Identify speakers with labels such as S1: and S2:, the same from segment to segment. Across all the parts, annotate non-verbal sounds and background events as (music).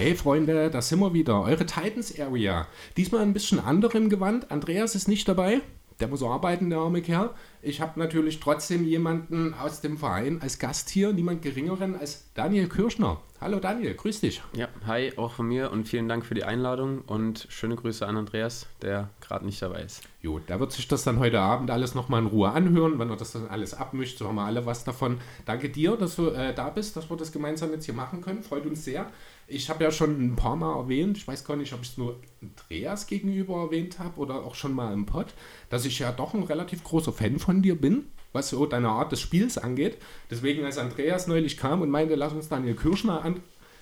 S1: Hey Freunde, da sind wir wieder. Eure Titans Area. Diesmal ein bisschen anderem Gewand. Andreas ist nicht dabei. Der muss arbeiten, der arme Kerl. Ich habe natürlich trotzdem jemanden aus dem Verein als Gast hier, niemand geringeren als Daniel Kirschner. Hallo Daniel, grüß dich.
S2: Ja, hi, auch von mir und vielen Dank für die Einladung und schöne Grüße an Andreas, der gerade nicht dabei ist.
S1: Jo, der wird sich das dann heute Abend alles nochmal in Ruhe anhören, wenn er das dann alles abmischt, so haben wir alle was davon. Danke dir, dass du äh, da bist, dass wir das gemeinsam jetzt hier machen können. Freut uns sehr. Ich habe ja schon ein paar Mal erwähnt, ich weiß gar nicht, ob ich es nur Andreas gegenüber erwähnt habe oder auch schon mal im Pod, dass ich ja doch ein relativ großer Fan von dir bin, was so deine Art des Spiels angeht. Deswegen, als Andreas neulich kam und meinte, lass uns Daniel Kirschner an,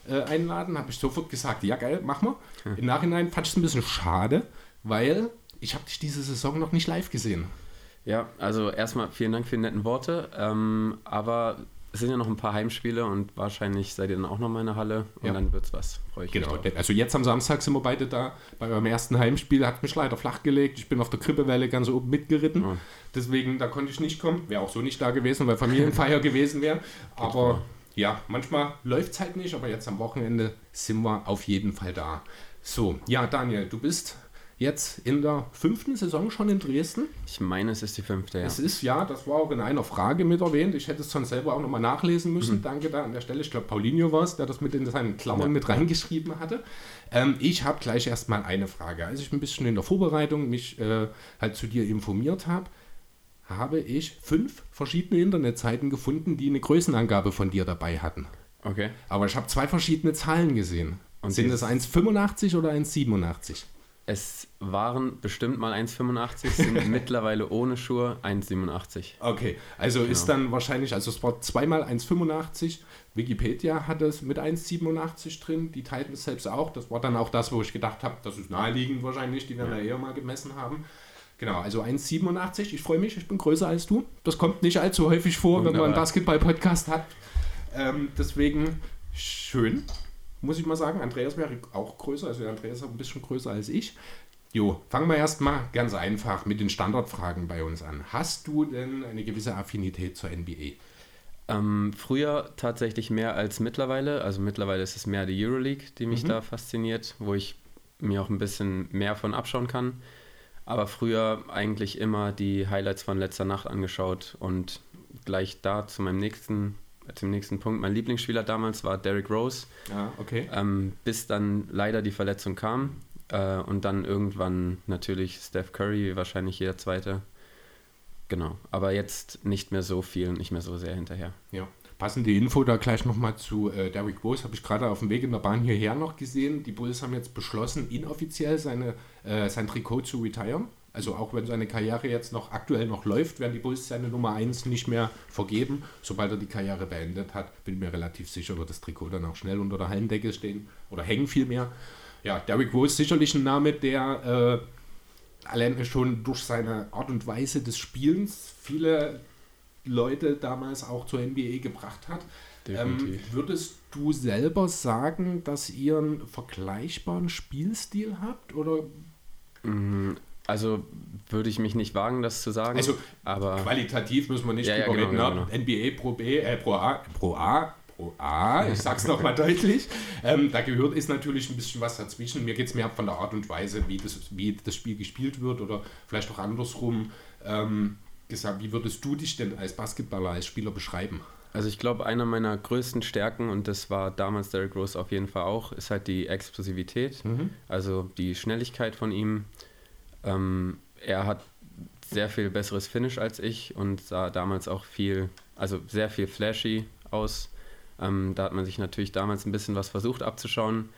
S1: äh, einladen, habe ich sofort gesagt, ja geil, mach mal. Hm. Im Nachhinein fand ich es ein bisschen schade, weil ich habe dich diese Saison noch nicht live gesehen.
S2: Ja, also erstmal vielen Dank für die netten Worte, ähm, aber es sind ja noch ein paar Heimspiele und wahrscheinlich seid ihr dann auch noch mal in der Halle und ja. dann wird's was.
S1: Freue ich genau. mich. Also jetzt am Samstag sind wir beide da. Bei eurem ersten Heimspiel hat mich leider flachgelegt. Ich bin auf der Krippewelle ganz oben mitgeritten. Ja. Deswegen, da konnte ich nicht kommen. Wäre auch so nicht da gewesen, weil Familienfeier (laughs) gewesen wäre. Aber ja, manchmal läuft es halt nicht, aber jetzt am Wochenende sind wir auf jeden Fall da. So, ja, Daniel, du bist jetzt in der fünften Saison schon in Dresden.
S2: Ich meine, es ist die fünfte, ja.
S1: Es ist ja, das war auch in einer Frage mit erwähnt. Ich hätte es schon selber auch nochmal nachlesen müssen. Mhm. Danke da an der Stelle. Ich glaube, Paulinho war es, der das mit in seinen Klammern ja. mit reingeschrieben hatte. Ähm, ich habe gleich erstmal eine Frage. Als ich ein bisschen in der Vorbereitung mich äh, halt zu dir informiert habe, habe ich fünf verschiedene Internetseiten gefunden, die eine Größenangabe von dir dabei hatten.
S2: Okay.
S1: Aber ich habe zwei verschiedene Zahlen gesehen. Und Sind es 1,85 oder 1,87?
S2: Es waren bestimmt mal 1,85, sind (laughs) mittlerweile ohne Schuhe 1,87.
S1: Okay, also genau. ist dann wahrscheinlich, also es war zweimal 1,85. Wikipedia hat es mit 1,87 drin, die Titans selbst auch. Das war dann auch das, wo ich gedacht habe, das ist naheliegend wahrscheinlich, die werden ja. da eher mal gemessen haben. Genau, also 1,87. Ich freue mich, ich bin größer als du. Das kommt nicht allzu häufig vor, Wunderbar. wenn man einen Basketball-Podcast hat. Ähm, deswegen schön muss ich mal sagen. Andreas wäre auch größer, also Andreas ist ein bisschen größer als ich. Jo, fangen wir erstmal ganz einfach mit den Standardfragen bei uns an. Hast du denn eine gewisse Affinität zur NBA?
S2: Ähm, früher tatsächlich mehr als mittlerweile. Also mittlerweile ist es mehr die Euroleague, die mich mhm. da fasziniert, wo ich mir auch ein bisschen mehr von abschauen kann. Aber früher eigentlich immer die Highlights von letzter Nacht angeschaut und gleich da zu meinem nächsten zum nächsten Punkt. Mein Lieblingsspieler damals war Derrick Rose.
S1: Ja, okay.
S2: Ähm, bis dann leider die Verletzung kam. Äh, und dann irgendwann natürlich Steph Curry, wahrscheinlich jeder zweite. Genau. Aber jetzt nicht mehr so viel, nicht mehr so sehr hinterher.
S1: Ja. Passende Info da gleich nochmal zu äh, Derrick Rose, habe ich gerade auf dem Weg in der Bahn hierher noch gesehen. Die Bulls haben jetzt beschlossen, inoffiziell seine, äh, sein Trikot zu retiren. Also auch wenn seine Karriere jetzt noch aktuell noch läuft, werden die Bulls seine Nummer 1 nicht mehr vergeben. Sobald er die Karriere beendet hat, bin ich mir relativ sicher, wird das Trikot dann auch schnell unter der Hallendecke stehen oder hängen vielmehr. Ja, Derrick Rose ist sicherlich ein Name, der äh, allein schon durch seine Art und Weise des Spielens viele Leute damals auch zur NBA gebracht hat. Ähm, würdest du selber sagen, dass ihr einen vergleichbaren Spielstil habt? Oder
S2: mm, also würde ich mich nicht wagen, das zu sagen.
S1: Also aber qualitativ müssen wir nicht ja, ja, genau, reden. Genau, genau. NBA Pro B, äh, Pro A, Pro A, Pro A, ich sag's nochmal (laughs) deutlich. Ähm, da gehört ist natürlich ein bisschen was dazwischen. Mir geht es mehr von der Art und Weise, wie das, wie das Spiel gespielt wird oder vielleicht auch andersrum ähm, gesagt. Wie würdest du dich denn als Basketballer, als Spieler beschreiben?
S2: Also ich glaube, einer meiner größten Stärken, und das war damals Derrick Rose auf jeden Fall auch, ist halt die Explosivität. Mhm. Also die Schnelligkeit von ihm ähm, er hat sehr viel besseres Finish als ich und sah damals auch viel, also sehr viel flashy aus. Ähm, da hat man sich natürlich damals ein bisschen was versucht abzuschauen.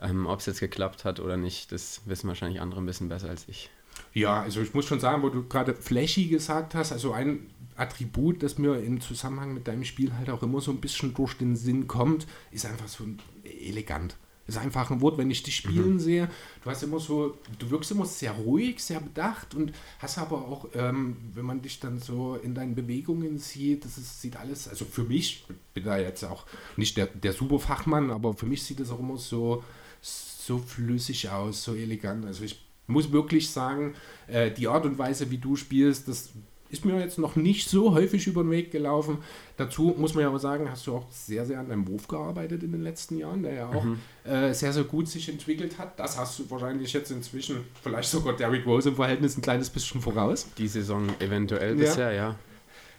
S2: Ähm, Ob es jetzt geklappt hat oder nicht, das wissen wahrscheinlich andere ein bisschen besser als ich.
S1: Ja, also ich muss schon sagen, wo du gerade flashy gesagt hast, also ein Attribut, das mir im Zusammenhang mit deinem Spiel halt auch immer so ein bisschen durch den Sinn kommt, ist einfach so elegant ist einfach ein Wort, wenn ich dich spielen mhm. sehe. Du hast immer so, du wirkst immer sehr ruhig, sehr bedacht und hast aber auch, ähm, wenn man dich dann so in deinen Bewegungen sieht, das ist, sieht alles, also für mich, ich bin da jetzt auch nicht der, der Superfachmann, aber für mich sieht das auch immer so, so flüssig aus, so elegant. Also ich muss wirklich sagen, äh, die Art und Weise, wie du spielst, das ist mir jetzt noch nicht so häufig über den Weg gelaufen. Dazu muss man ja aber sagen, hast du auch sehr, sehr an deinem Wurf gearbeitet in den letzten Jahren, der ja auch mhm. äh, sehr, sehr gut sich entwickelt hat. Das hast du wahrscheinlich jetzt inzwischen, vielleicht sogar Derrick Rose im Verhältnis ein kleines bisschen voraus.
S2: Die Saison eventuell ja. bisher, ja.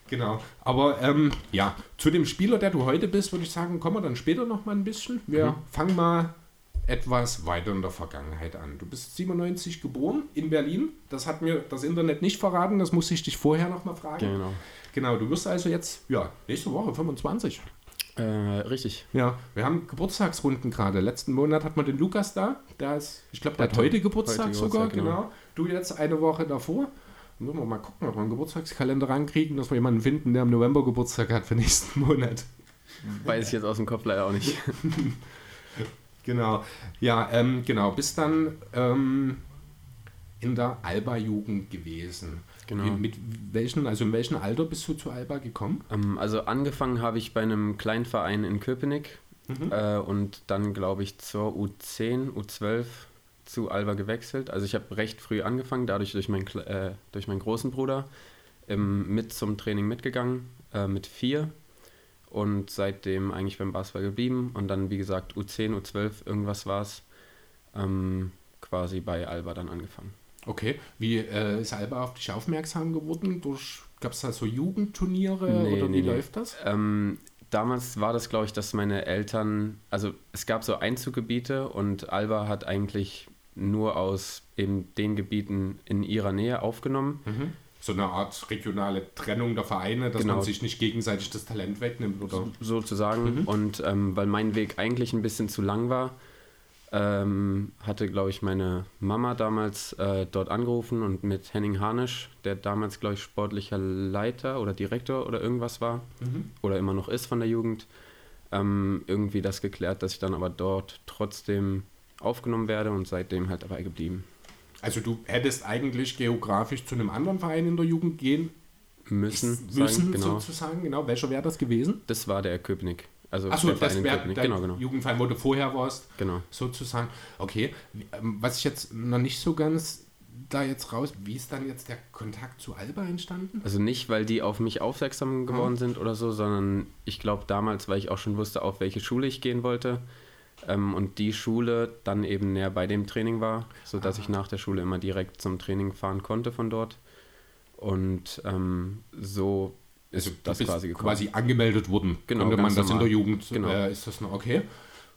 S1: Genau. Aber ähm, ja, zu dem Spieler, der du heute bist, würde ich sagen, kommen wir dann später noch mal ein bisschen. Wir mhm. fangen mal etwas weiter in der Vergangenheit an. Du bist 97 geboren in Berlin. Das hat mir das Internet nicht verraten. Das muss ich dich vorher noch mal fragen.
S2: Genau.
S1: Genau, du wirst also jetzt, ja, nächste Woche 25.
S2: Äh, richtig.
S1: Ja, wir haben Geburtstagsrunden gerade. Letzten Monat hat man den Lukas da. Der ist, ich glaube, der heute, hat heute Geburtstag heute sogar. Geburtstag, genau. genau. Du jetzt eine Woche davor. Müssen wir mal gucken, ob wir einen Geburtstagskalender rankriegen, dass wir jemanden finden, der im November Geburtstag hat für (laughs) nächsten Monat.
S2: Weiß ich jetzt aus dem Kopf leider auch nicht. (laughs)
S1: genau. Ja, ähm, genau. Bis dann ähm, in der Alba-Jugend gewesen. Genau. Mit, mit welchen, also in welchem Alter bist du zu Alba gekommen?
S2: Ähm, also angefangen habe ich bei einem kleinen Verein in Köpenick mhm. äh, und dann glaube ich zur U10, U12 zu Alba gewechselt. Also ich habe recht früh angefangen, dadurch durch, mein, äh, durch meinen großen Bruder ähm, mit zum Training mitgegangen, äh, mit vier und seitdem eigentlich beim Basketball geblieben und dann wie gesagt U10, U12, irgendwas war es, ähm, quasi bei Alba dann angefangen.
S1: Okay, wie äh, ist Alba auf dich aufmerksam geworden? Gab es da so Jugendturniere nee, oder wie nee, läuft das?
S2: Ähm, damals war das, glaube ich, dass meine Eltern, also es gab so Einzuggebiete und Alba hat eigentlich nur aus eben den Gebieten in ihrer Nähe aufgenommen.
S1: Mhm. So eine Art regionale Trennung der Vereine, dass genau. man sich nicht gegenseitig das Talent wegnimmt, oder?
S2: Sozusagen. Mhm. Und ähm, weil mein Weg eigentlich ein bisschen zu lang war, ähm, hatte, glaube ich, meine Mama damals äh, dort angerufen und mit Henning Harnisch, der damals, glaube ich, sportlicher Leiter oder Direktor oder irgendwas war mhm. oder immer noch ist von der Jugend, ähm, irgendwie das geklärt, dass ich dann aber dort trotzdem aufgenommen werde und seitdem halt dabei geblieben.
S1: Also du hättest eigentlich geografisch zu einem anderen Verein in der Jugend gehen
S2: müssen,
S1: müssen sagen, genau. sozusagen. Genau. Welcher wäre das gewesen?
S2: Das war der Köpenick. Also
S1: Achso, das wäre dein genau, genau. Jugendverein, wo du vorher warst.
S2: Genau.
S1: Sozusagen. Okay. Ähm, was ich jetzt noch nicht so ganz da jetzt raus, wie ist dann jetzt der Kontakt zu Alba entstanden?
S2: Also nicht, weil die auf mich aufmerksam geworden ja. sind oder so, sondern ich glaube damals, weil ich auch schon wusste, auf welche Schule ich gehen wollte, ähm, und die Schule dann eben näher bei dem Training war, sodass Aha. ich nach der Schule immer direkt zum Training fahren konnte von dort. Und ähm, so ist also, das quasi
S1: gekommen. quasi angemeldet worden.
S2: Genau,
S1: Konnte man das
S2: normal.
S1: in der Jugend, genau. Äh, ist das noch okay?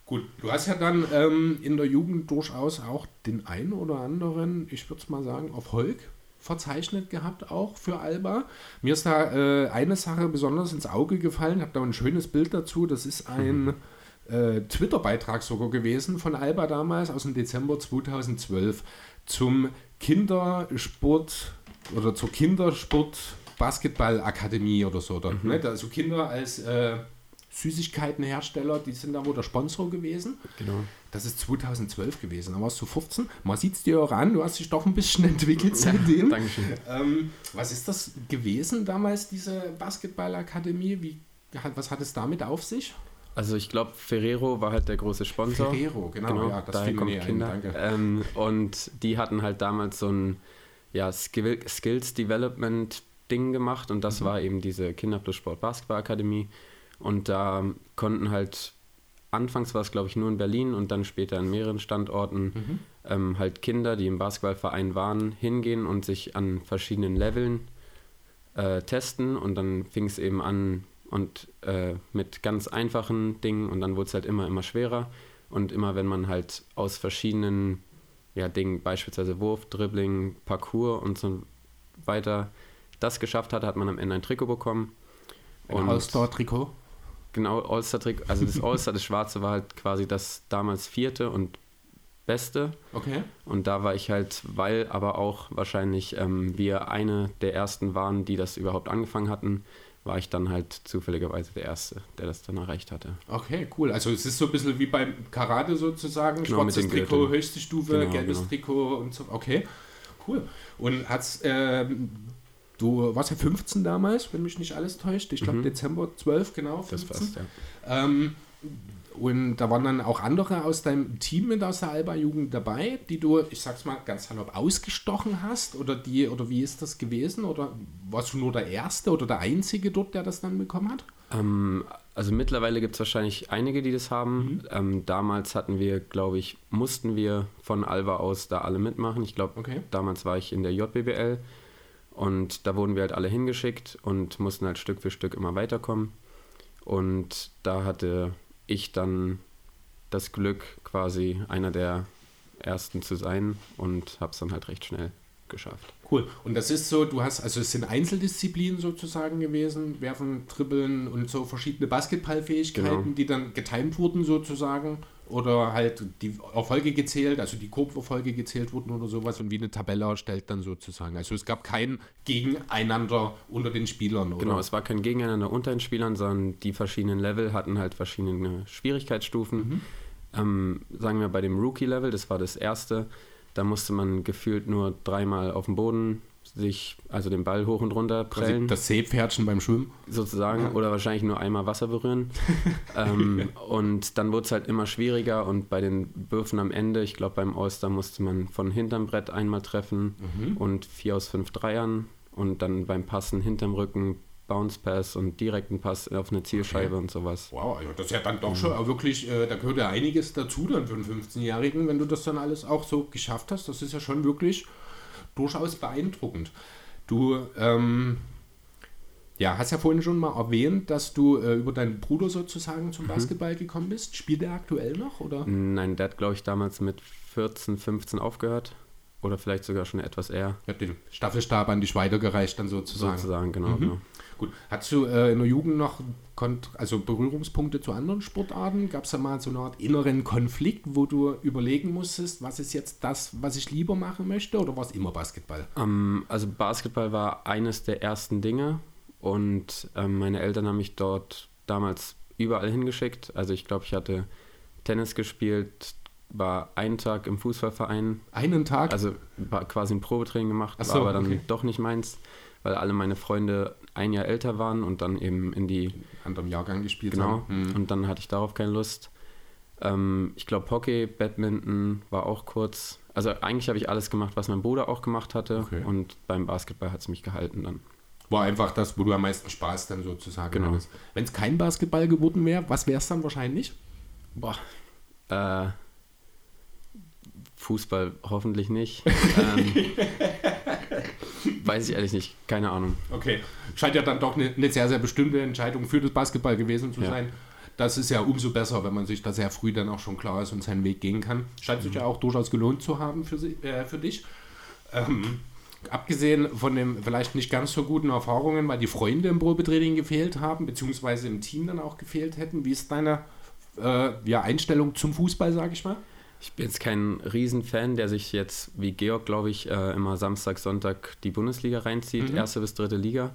S1: Gut, du hast ja dann ähm, in der Jugend durchaus auch den einen oder anderen, ich würde es mal sagen, Erfolg verzeichnet gehabt, auch für Alba. Mir ist da äh, eine Sache besonders ins Auge gefallen, ich habe da ein schönes Bild dazu, das ist ein... Mhm äh, Twitter-Beitrag sogar gewesen von Alba damals aus dem Dezember 2012 zum Kindersport oder zur Kindersport Basketball-Akademie oder so. Dort, mhm. ne? Also Kinder als äh, Süßigkeitenhersteller, die sind da wohl der Sponsor gewesen.
S2: Genau.
S1: Das ist 2012 gewesen, da warst du 15. Man sieht es dir auch an, du hast dich doch ein bisschen (laughs) entwickelt seitdem. (laughs)
S2: Dankeschön.
S1: Ähm, was ist das gewesen damals, diese Basketballakademie? Wie, was hat es damit auf sich?
S2: Also ich glaube, Ferrero war halt der große Sponsor.
S1: Ferrero, genau, genau ja, das daher kommt
S2: Kinder. Danke. Ähm, und die hatten halt damals so ein ja, Skill, Skills Development Ding gemacht und das mhm. war eben diese Kinder plus Sport Basketball Akademie. Und da konnten halt, anfangs war es glaube ich nur in Berlin und dann später in mehreren Standorten, mhm. ähm, halt Kinder, die im Basketballverein waren, hingehen und sich an verschiedenen Leveln äh, testen. Und dann fing es eben an, und äh, mit ganz einfachen Dingen und dann wurde es halt immer, immer schwerer. Und immer wenn man halt aus verschiedenen ja, Dingen, beispielsweise Wurf, Dribbling, Parcours und so weiter, das geschafft hat, hat man am Ende ein Trikot bekommen.
S1: Ein All-Star-Trikot?
S2: Genau, All-Star-Trikot. Also das (laughs) All-Star, das Schwarze war halt quasi das damals vierte und beste.
S1: Okay.
S2: Und da war ich halt, weil aber auch wahrscheinlich ähm, wir eine der ersten waren, die das überhaupt angefangen hatten, war ich dann halt zufälligerweise der Erste, der das dann erreicht hatte.
S1: Okay, cool. Also es ist so ein bisschen wie beim Karate sozusagen. Genau, Schwarzes Trikot, Gürtel. höchste Stufe, genau, gelbes genau. Trikot und so. Okay, cool. Und hat's, äh, du warst ja 15 damals, wenn mich nicht alles täuscht. Ich glaube mhm. Dezember 12, genau.
S2: 15. Das passt,
S1: ja. Ähm, und da waren dann auch andere aus deinem Team mit aus der Alba-Jugend dabei, die du, ich sag's mal ganz salopp, ausgestochen hast? Oder die, oder wie ist das gewesen? Oder warst du nur der Erste oder der Einzige dort, der das dann bekommen hat?
S2: Ähm, also mittlerweile gibt es wahrscheinlich einige, die das haben. Mhm. Ähm, damals hatten wir, glaube ich, mussten wir von Alba aus da alle mitmachen. Ich glaube, okay. damals war ich in der JBBL und da wurden wir halt alle hingeschickt und mussten halt Stück für Stück immer weiterkommen. Und da hatte ich dann das Glück, quasi einer der ersten zu sein und habe es dann halt recht schnell geschafft.
S1: Cool. Und das ist so, du hast, also es sind Einzeldisziplinen sozusagen gewesen, Werfen, Trippeln und so verschiedene Basketballfähigkeiten, genau. die dann getimt wurden sozusagen oder halt die Erfolge gezählt, also die Kurverfolge gezählt wurden oder sowas und wie eine Tabelle erstellt dann sozusagen. Also es gab kein Gegeneinander unter den Spielern,
S2: oder? Genau, es war kein Gegeneinander unter den Spielern, sondern die verschiedenen Level hatten halt verschiedene Schwierigkeitsstufen. Mhm. Ähm, sagen wir bei dem Rookie-Level, das war das erste, da musste man gefühlt nur dreimal auf dem Boden sich, also den Ball hoch und runter prellen.
S1: Das Seepferdchen beim Schwimmen.
S2: Sozusagen. Ja. Oder wahrscheinlich nur einmal Wasser berühren. (laughs) ähm, und dann wurde es halt immer schwieriger und bei den Würfen am Ende, ich glaube beim All-Star musste man von hinterm Brett einmal treffen mhm. und vier aus fünf Dreiern und dann beim Passen hinterm Rücken Bounce Pass und direkten Pass auf eine Zielscheibe okay. und sowas.
S1: Wow, also das ist ja dann doch schon mhm. wirklich, äh, da gehört ja einiges dazu dann für einen 15-Jährigen, wenn du das dann alles auch so geschafft hast. Das ist ja schon wirklich durchaus beeindruckend. Du ähm, ja, hast ja vorhin schon mal erwähnt, dass du äh, über deinen Bruder sozusagen zum mhm. Basketball gekommen bist. Spielt er aktuell noch? Oder?
S2: Nein, der hat, glaube ich, damals mit 14, 15 aufgehört. Oder vielleicht sogar schon etwas eher.
S1: Ich habe den Staffelstab an dich weitergereicht, dann sozusagen.
S2: Sozusagen, genau. Mhm. genau.
S1: Gut. Hast du äh, in der Jugend noch also Berührungspunkte zu anderen Sportarten? Gab es da mal so eine Art inneren Konflikt, wo du überlegen musstest, was ist jetzt das, was ich lieber machen möchte? Oder war es immer Basketball?
S2: Ähm, also Basketball war eines der ersten Dinge. Und ähm, meine Eltern haben mich dort damals überall hingeschickt. Also ich glaube, ich hatte Tennis gespielt, war einen Tag im Fußballverein.
S1: Einen Tag?
S2: Also war quasi ein Probetraining gemacht, so, war aber dann okay. doch nicht meins, weil alle meine Freunde ein Jahr älter waren und dann eben in die
S1: anderen Jahrgang gespielt
S2: genau, haben. Genau. Und dann hatte ich darauf keine Lust. Ähm, ich glaube Hockey, Badminton war auch kurz. Also eigentlich habe ich alles gemacht, was mein Bruder auch gemacht hatte. Okay. Und beim Basketball hat es mich gehalten dann.
S1: War einfach das, wo du am meisten Spaß dann sozusagen genau. Wenn es kein Basketball geworden wäre, was wäre es dann wahrscheinlich?
S2: Boah. Äh, Fußball hoffentlich nicht. (laughs) ähm, (laughs) weiß ich ehrlich nicht, keine Ahnung.
S1: Okay, scheint ja dann doch eine, eine sehr, sehr bestimmte Entscheidung für das Basketball gewesen zu ja. sein. Das ist ja umso besser, wenn man sich da sehr früh dann auch schon klar ist und seinen Weg gehen kann. Scheint mhm. sich ja auch durchaus gelohnt zu haben für, äh, für dich. Ähm, abgesehen von den vielleicht nicht ganz so guten Erfahrungen, weil die Freunde im Probetraining gefehlt haben, beziehungsweise im Team dann auch gefehlt hätten, wie ist deine äh, ja, Einstellung zum Fußball, sage ich mal?
S2: Ich bin jetzt kein Riesenfan, der sich jetzt, wie Georg, glaube ich, äh, immer Samstag, Sonntag die Bundesliga reinzieht, mhm. erste bis dritte Liga.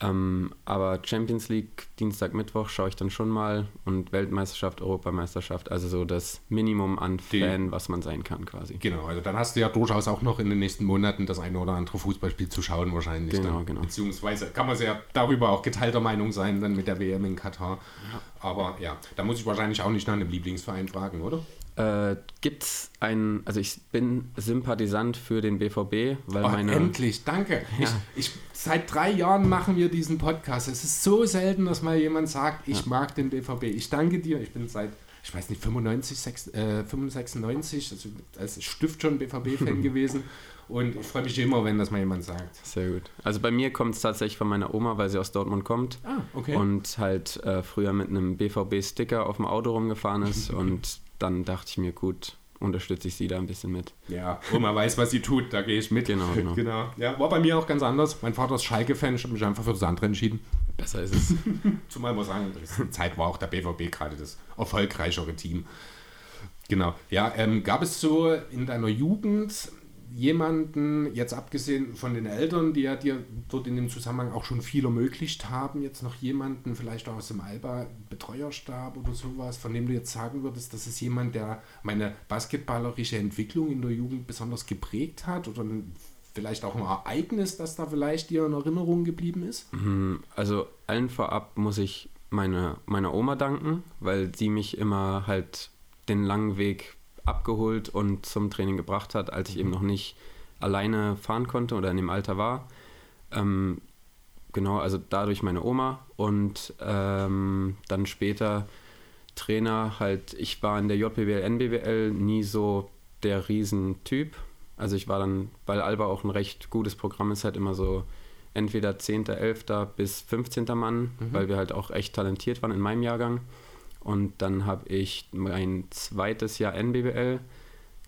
S2: Ähm, aber Champions League, Dienstag, Mittwoch schaue ich dann schon mal und Weltmeisterschaft, Europameisterschaft, also so das Minimum an Fan, was man sein kann quasi.
S1: Genau, also dann hast du ja durchaus auch noch in den nächsten Monaten das eine oder andere Fußballspiel zu schauen wahrscheinlich.
S2: Genau,
S1: dann.
S2: genau.
S1: Beziehungsweise kann man ja darüber auch geteilter Meinung sein, dann mit der WM in Katar. Ja. Aber ja, da muss ich wahrscheinlich auch nicht nach einem Lieblingsverein fragen, oder?
S2: Äh, gibt es einen, also ich bin Sympathisant für den BVB, weil oh, meine.
S1: Endlich, danke. Ja. Ich, ich, seit drei Jahren machen wir diesen Podcast. Es ist so selten, dass mal jemand sagt, ich ja. mag den BVB. Ich danke dir. Ich bin seit, ich weiß nicht, 95, 6, äh, 95, also als Stift schon BVB-Fan (laughs) gewesen. Und ich freue mich immer, wenn das mal jemand sagt.
S2: Sehr gut. Also bei mir kommt es tatsächlich von meiner Oma, weil sie aus Dortmund kommt.
S1: Ah, okay.
S2: Und halt äh, früher mit einem BVB-Sticker auf dem Auto rumgefahren ist (laughs) und dann dachte ich mir, gut, unterstütze ich sie da ein bisschen mit.
S1: Ja, Oma weiß, was sie tut, da gehe ich mit.
S2: Genau, (laughs) genau.
S1: genau. Ja, war bei mir auch ganz anders. Mein Vater ist Schalke-Fan, ich habe mich einfach für das andere entschieden.
S2: Besser ist es. (laughs)
S1: Zumal muss sagen, die Zeit war auch der BVB gerade das erfolgreichere Team. Genau. Ja, ähm, gab es so in deiner Jugend jemanden, jetzt abgesehen von den Eltern, die ja dir dort in dem Zusammenhang auch schon viel ermöglicht haben, jetzt noch jemanden, vielleicht auch aus dem Alba-Betreuerstab oder sowas, von dem du jetzt sagen würdest, das ist jemand, der meine basketballerische Entwicklung in der Jugend besonders geprägt hat oder vielleicht auch ein Ereignis, das da vielleicht dir in Erinnerung geblieben ist?
S2: Mhm, also allen vorab muss ich meine, meiner Oma danken, weil sie mich immer halt den langen Weg abgeholt und zum Training gebracht hat, als ich eben noch nicht alleine fahren konnte oder in dem Alter war. Ähm, genau, also dadurch meine Oma und ähm, dann später Trainer halt, ich war in der JBL, NBWL nie so der Riesentyp. Also ich war dann, weil Alba auch ein recht gutes Programm ist, halt immer so entweder 10., 11. bis 15. Mann, mhm. weil wir halt auch echt talentiert waren in meinem Jahrgang. Und dann habe ich mein zweites Jahr NBBL,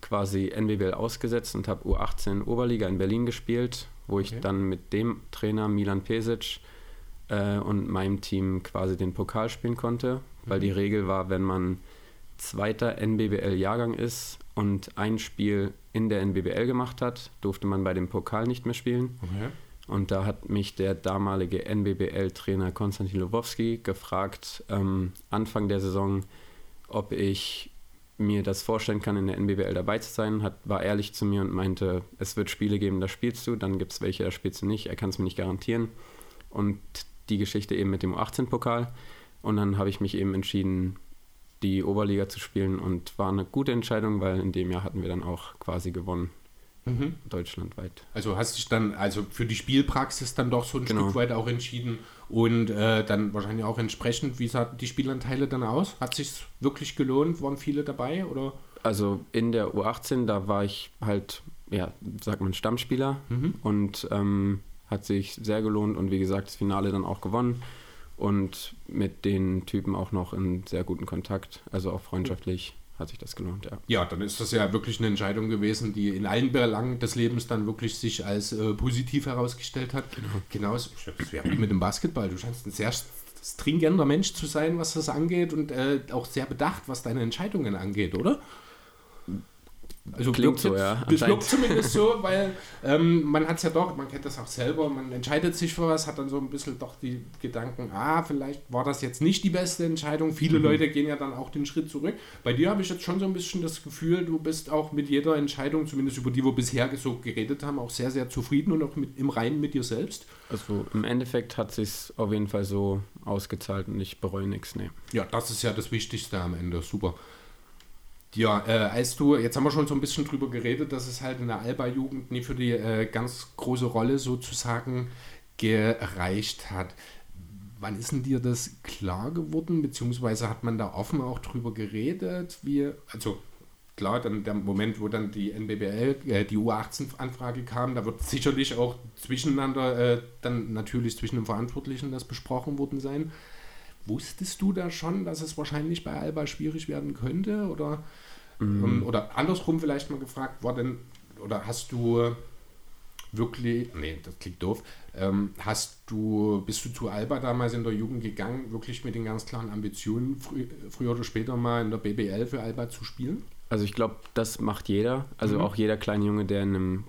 S2: quasi NBBL ausgesetzt und habe U18 Oberliga in Berlin gespielt, wo ich okay. dann mit dem Trainer Milan Pesic äh, und meinem Team quasi den Pokal spielen konnte, weil mhm. die Regel war, wenn man zweiter NBBL-Jahrgang ist und ein Spiel in der NBBL gemacht hat, durfte man bei dem Pokal nicht mehr spielen. Okay. Und da hat mich der damalige NBBL-Trainer Konstantin Lubowski gefragt, ähm, Anfang der Saison, ob ich mir das vorstellen kann, in der NBBL dabei zu sein. Hat, war ehrlich zu mir und meinte, es wird Spiele geben, da spielst du, dann gibt es welche, da spielst du nicht. Er kann es mir nicht garantieren. Und die Geschichte eben mit dem U18-Pokal. Und dann habe ich mich eben entschieden, die Oberliga zu spielen und war eine gute Entscheidung, weil in dem Jahr hatten wir dann auch quasi gewonnen. Mhm. Deutschlandweit.
S1: Also hast dich dann also für die Spielpraxis dann doch so ein genau. Stück weit auch entschieden und äh, dann wahrscheinlich auch entsprechend, wie sahen die Spielanteile dann aus? Hat sich wirklich gelohnt? Waren viele dabei oder?
S2: Also in der U18, da war ich halt, ja, sagt man Stammspieler mhm. und ähm, hat sich sehr gelohnt und wie gesagt das Finale dann auch gewonnen und mit den Typen auch noch in sehr guten Kontakt, also auch freundschaftlich hat sich das gelohnt, ja.
S1: Ja, dann ist das ja wirklich eine Entscheidung gewesen, die in allen Belangen des Lebens dann wirklich sich als äh, positiv herausgestellt hat. Genau. genau das wäre wie mit dem Basketball. Du scheinst ein sehr stringenter Mensch zu sein, was das angeht und äh, auch sehr bedacht, was deine Entscheidungen angeht, oder? Also Klingt so, ja. Das wirkt zumindest so, (laughs) weil ähm, man hat es ja doch, man kennt das auch selber, man entscheidet sich für was, hat dann so ein bisschen doch die Gedanken, ah, vielleicht war das jetzt nicht die beste Entscheidung. Viele mhm. Leute gehen ja dann auch den Schritt zurück. Bei dir habe ich jetzt schon so ein bisschen das Gefühl, du bist auch mit jeder Entscheidung, zumindest über die wir bisher so geredet haben, auch sehr, sehr zufrieden und auch mit, im Reinen mit dir selbst.
S2: Also im Endeffekt hat sich auf jeden Fall so ausgezahlt und ich bereue nichts. Nee.
S1: Ja, das ist ja das Wichtigste am Ende. Super. Ja, äh, als du, jetzt haben wir schon so ein bisschen drüber geredet, dass es halt in der Alba-Jugend nie für die äh, ganz große Rolle sozusagen gereicht hat. Wann ist denn dir das klar geworden, beziehungsweise hat man da offen auch drüber geredet? Wie, also klar, dann der Moment, wo dann die NBBL, äh, die U18-Anfrage kam, da wird sicherlich auch zwischeneinander, äh, dann natürlich zwischen den Verantwortlichen das besprochen worden sein. Wusstest du da schon, dass es wahrscheinlich bei Alba schwierig werden könnte? Oder, mhm. ähm, oder andersrum vielleicht mal gefragt, war denn, oder hast du wirklich, nee, das klingt doof, ähm, hast du, bist du zu Alba damals in der Jugend gegangen, wirklich mit den ganz klaren Ambitionen, frü früher oder später mal in der BBL für Alba zu spielen?
S2: Also ich glaube, das macht jeder. Also mhm. auch jeder kleine Junge, der in einem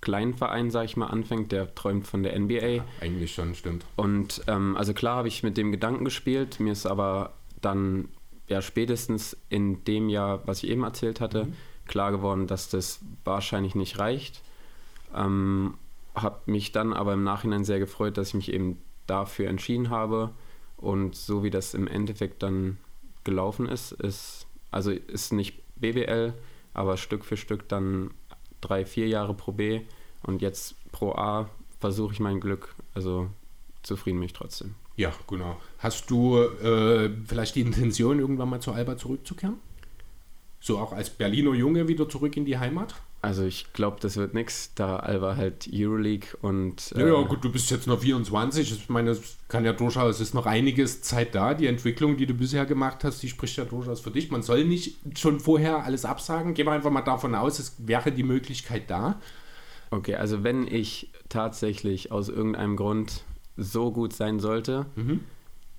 S2: kleinen Verein, sag ich mal, anfängt, der träumt von der NBA. Ja,
S1: eigentlich schon, stimmt.
S2: Und ähm, also klar habe ich mit dem Gedanken gespielt, mir ist aber dann ja spätestens in dem Jahr, was ich eben erzählt hatte, mhm. klar geworden, dass das wahrscheinlich nicht reicht. Ähm, habe mich dann aber im Nachhinein sehr gefreut, dass ich mich eben dafür entschieden habe. Und so wie das im Endeffekt dann gelaufen ist, ist also ist nicht BBL, aber Stück für Stück dann drei, vier Jahre Pro B und jetzt Pro A versuche ich mein Glück. Also zufrieden mich trotzdem.
S1: Ja, genau. Hast du äh, vielleicht die Intention, irgendwann mal zu Alba zurückzukehren? So auch als Berliner Junge wieder zurück in die Heimat?
S2: Also ich glaube, das wird nichts, da Alba halt Euroleague und...
S1: Äh, ja, ja, gut, du bist jetzt noch 24. Ich meine, es kann ja durchaus, es ist noch einiges Zeit da. Die Entwicklung, die du bisher gemacht hast, die spricht ja durchaus für dich. Man soll nicht schon vorher alles absagen. Gehen wir einfach mal davon aus, es wäre die Möglichkeit da.
S2: Okay, also wenn ich tatsächlich aus irgendeinem Grund so gut sein sollte, mhm.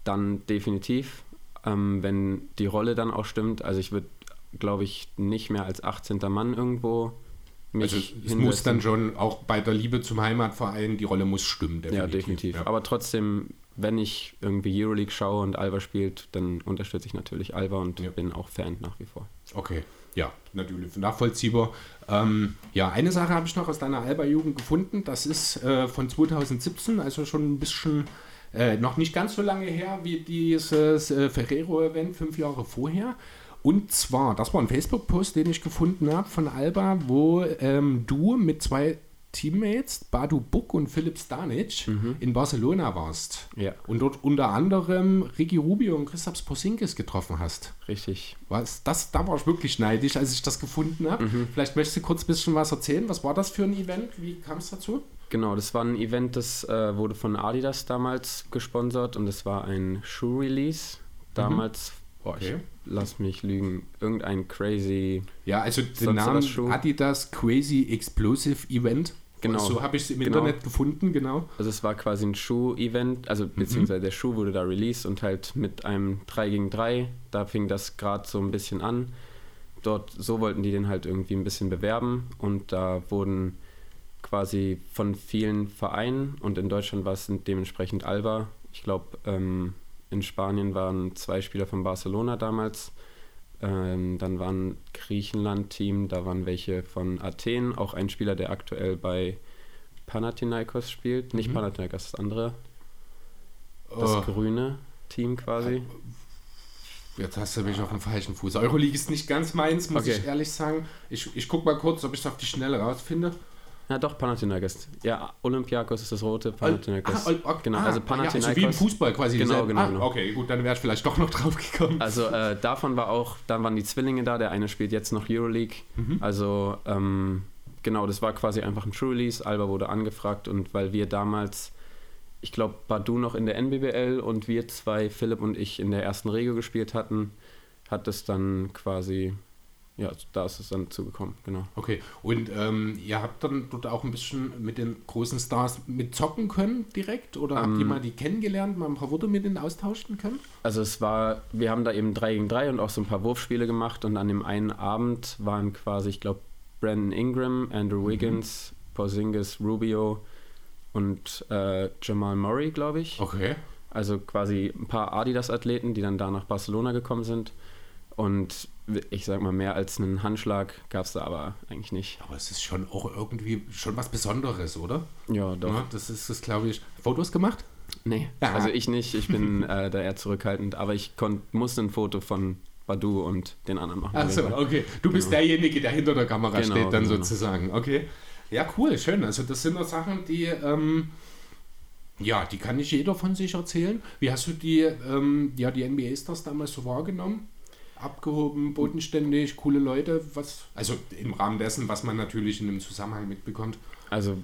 S2: dann definitiv. Ähm, wenn die Rolle dann auch stimmt, also ich würde, glaube ich, nicht mehr als 18. Mann irgendwo
S1: also es muss dann schon auch bei der Liebe zum Heimatverein, die Rolle muss stimmen.
S2: Definitiv. Ja, definitiv. Ja. Aber trotzdem, wenn ich irgendwie Euroleague schaue und Alba spielt, dann unterstütze ich natürlich Alba und ja. bin auch Fan nach wie vor.
S1: Okay, ja, natürlich nachvollziehbar. Ähm, ja, eine Sache habe ich noch aus deiner Alba-Jugend gefunden. Das ist äh, von 2017, also schon ein bisschen Äh, noch nicht ganz so lange her wie dieses äh, Ferrero-Event, fünf Jahre vorher. Und zwar, das war ein Facebook-Post, den ich gefunden habe von Alba, wo ähm, du mit zwei Teammates, Badu Buck und Philipp Stanic, mhm. in Barcelona warst.
S2: Ja.
S1: Und dort unter anderem Ricky Rubio und Christoph Porzingis getroffen hast.
S2: Richtig.
S1: Was, das, da war ich wirklich neidisch, als ich das gefunden habe. Mhm. Vielleicht möchtest du kurz ein bisschen was erzählen. Was war das für ein Event? Wie kam es dazu?
S2: Genau, das war ein Event, das äh, wurde von Adidas damals gesponsert und es war ein Shoe-Release. Damals, mhm. boah, okay. ich lass mich lügen, irgendein crazy.
S1: Ja, also den Namen Adidas Crazy Explosive Event. Genau. So habe ich es im genau. Internet gefunden, genau.
S2: Also es war quasi ein Schuh-Event, also mhm. beziehungsweise der Schuh wurde da released und halt mit einem 3 gegen 3, da fing das gerade so ein bisschen an. Dort, so wollten die den halt irgendwie ein bisschen bewerben und da wurden quasi von vielen Vereinen und in Deutschland war es dementsprechend Alba. Ich glaube, ähm, in Spanien waren zwei Spieler von Barcelona damals. Ähm, dann war ein Griechenland-Team, da waren welche von Athen, auch ein Spieler, der aktuell bei Panathinaikos spielt. Nicht mhm. Panathinaikos, das andere. Das oh. grüne Team quasi.
S1: Jetzt hast du mich auf dem falschen Fuß. Euroleague ist nicht ganz meins, muss okay. ich ehrlich sagen. Ich, ich gucke mal kurz, ob ich es auf die Schnelle rausfinde.
S2: Ja, doch, Panathinaikos. Ja, Olympiakos ist das rote, Panathinaikos.
S1: Ah, okay. Genau, also Panathinaikos. Also wie im Fußball quasi.
S2: Genau, genau, ah, genau.
S1: Okay, gut, dann wäre ich vielleicht doch noch (laughs) drauf gekommen.
S2: Also äh, davon war auch, dann waren die Zwillinge da, der eine spielt jetzt noch Euroleague. Mhm. Also ähm, genau, das war quasi einfach ein True Release. Alba wurde angefragt und weil wir damals, ich glaube, Badu noch in der NBBL und wir zwei, Philipp und ich, in der ersten Regel gespielt hatten, hat es dann quasi ja, da ist es dann zugekommen, genau.
S1: Okay, und ähm, ihr habt dann dort auch ein bisschen mit den großen Stars mit zocken können direkt? Oder ähm, habt ihr ähm, mal die kennengelernt, mal ein paar Worte mit denen austauschen können?
S2: Also es war, wir haben da eben 3 gegen 3 und auch so ein paar Wurfspiele gemacht und an dem einen Abend waren quasi, ich glaube, Brandon Ingram, Andrew mhm. Wiggins, mhm. Porzingis, Rubio und äh, Jamal Murray, glaube ich.
S1: Okay.
S2: Also quasi ein paar Adidas-Athleten, die dann da nach Barcelona gekommen sind. Und ich sag mal, mehr als einen Handschlag gab es da aber eigentlich nicht.
S1: Aber es ist schon auch irgendwie schon was Besonderes, oder?
S2: Ja, doch. Ja,
S1: das ist das, glaube ich. Fotos gemacht?
S2: Nee, ja. also ich nicht. Ich bin äh, da eher zurückhaltend. Aber ich konnt, musste ein Foto von Badu und den anderen machen.
S1: Achso, okay. Du bist genau. derjenige, der hinter der Kamera genau, steht, dann genau. sozusagen. Okay. Ja, cool, schön. Also das sind doch Sachen, die... Ähm, ja, die kann nicht jeder von sich erzählen. Wie hast du die, ähm, ja, die NBA-Stars damals so wahrgenommen? Abgehoben, bodenständig, coole Leute, was, also im Rahmen dessen, was man natürlich in einem Zusammenhang mitbekommt.
S2: Also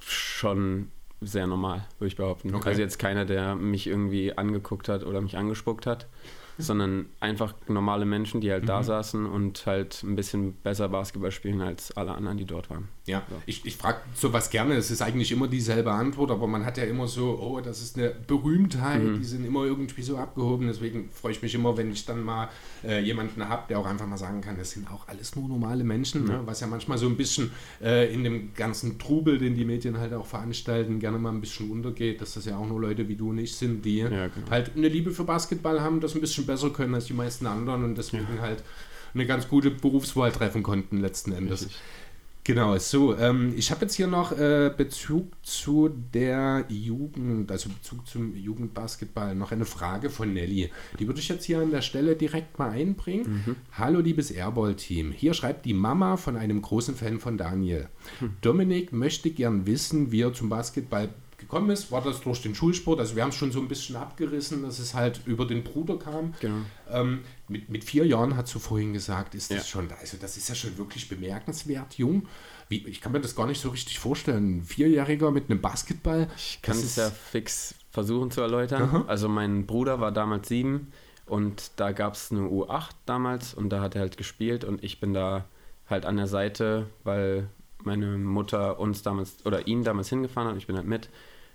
S2: schon sehr normal, würde ich behaupten. Okay. Also jetzt keiner, der mich irgendwie angeguckt hat oder mich angespuckt hat sondern einfach normale Menschen, die halt mhm. da saßen und halt ein bisschen besser Basketball spielen als alle anderen, die dort waren.
S1: Ja, ich, ich frage sowas gerne. Es ist eigentlich immer dieselbe Antwort, aber man hat ja immer so, oh, das ist eine Berühmtheit, mhm. die sind immer irgendwie so abgehoben. Deswegen freue ich mich immer, wenn ich dann mal äh, jemanden habe, der auch einfach mal sagen kann, das sind auch alles nur normale Menschen, mhm. ne? was ja manchmal so ein bisschen äh, in dem ganzen Trubel, den die Medien halt auch veranstalten, gerne mal ein bisschen untergeht, dass das ja auch nur Leute wie du und ich sind, die ja, genau. halt eine Liebe für Basketball haben, das ein bisschen besser können als die meisten anderen und deswegen ja. halt eine ganz gute Berufswahl treffen konnten letzten Endes. Richtig. Genau, so, ähm, ich habe jetzt hier noch äh, Bezug zu der Jugend, also Bezug zum Jugendbasketball, noch eine Frage von Nelly. Die würde ich jetzt hier an der Stelle direkt mal einbringen. Mhm. Hallo, liebes Airball-Team. Hier schreibt die Mama von einem großen Fan von Daniel. Mhm. Dominik möchte gern wissen, wie er zum Basketball gekommen ist, war das durch den Schulsport. Also wir haben es schon so ein bisschen abgerissen, dass es halt über den Bruder kam.
S2: Genau.
S1: Ähm, mit, mit vier Jahren, hast du vorhin gesagt, ist das ja. schon, also das ist ja schon wirklich bemerkenswert jung. Wie, ich kann mir das gar nicht so richtig vorstellen. Ein Vierjähriger mit einem Basketball.
S2: Ich kann es ja fix versuchen zu erläutern. Aha. Also mein Bruder war damals sieben und da gab es eine U8 damals und da hat er halt gespielt und ich bin da halt an der Seite, weil meine Mutter uns damals oder ihn damals hingefahren hat. Ich bin halt mit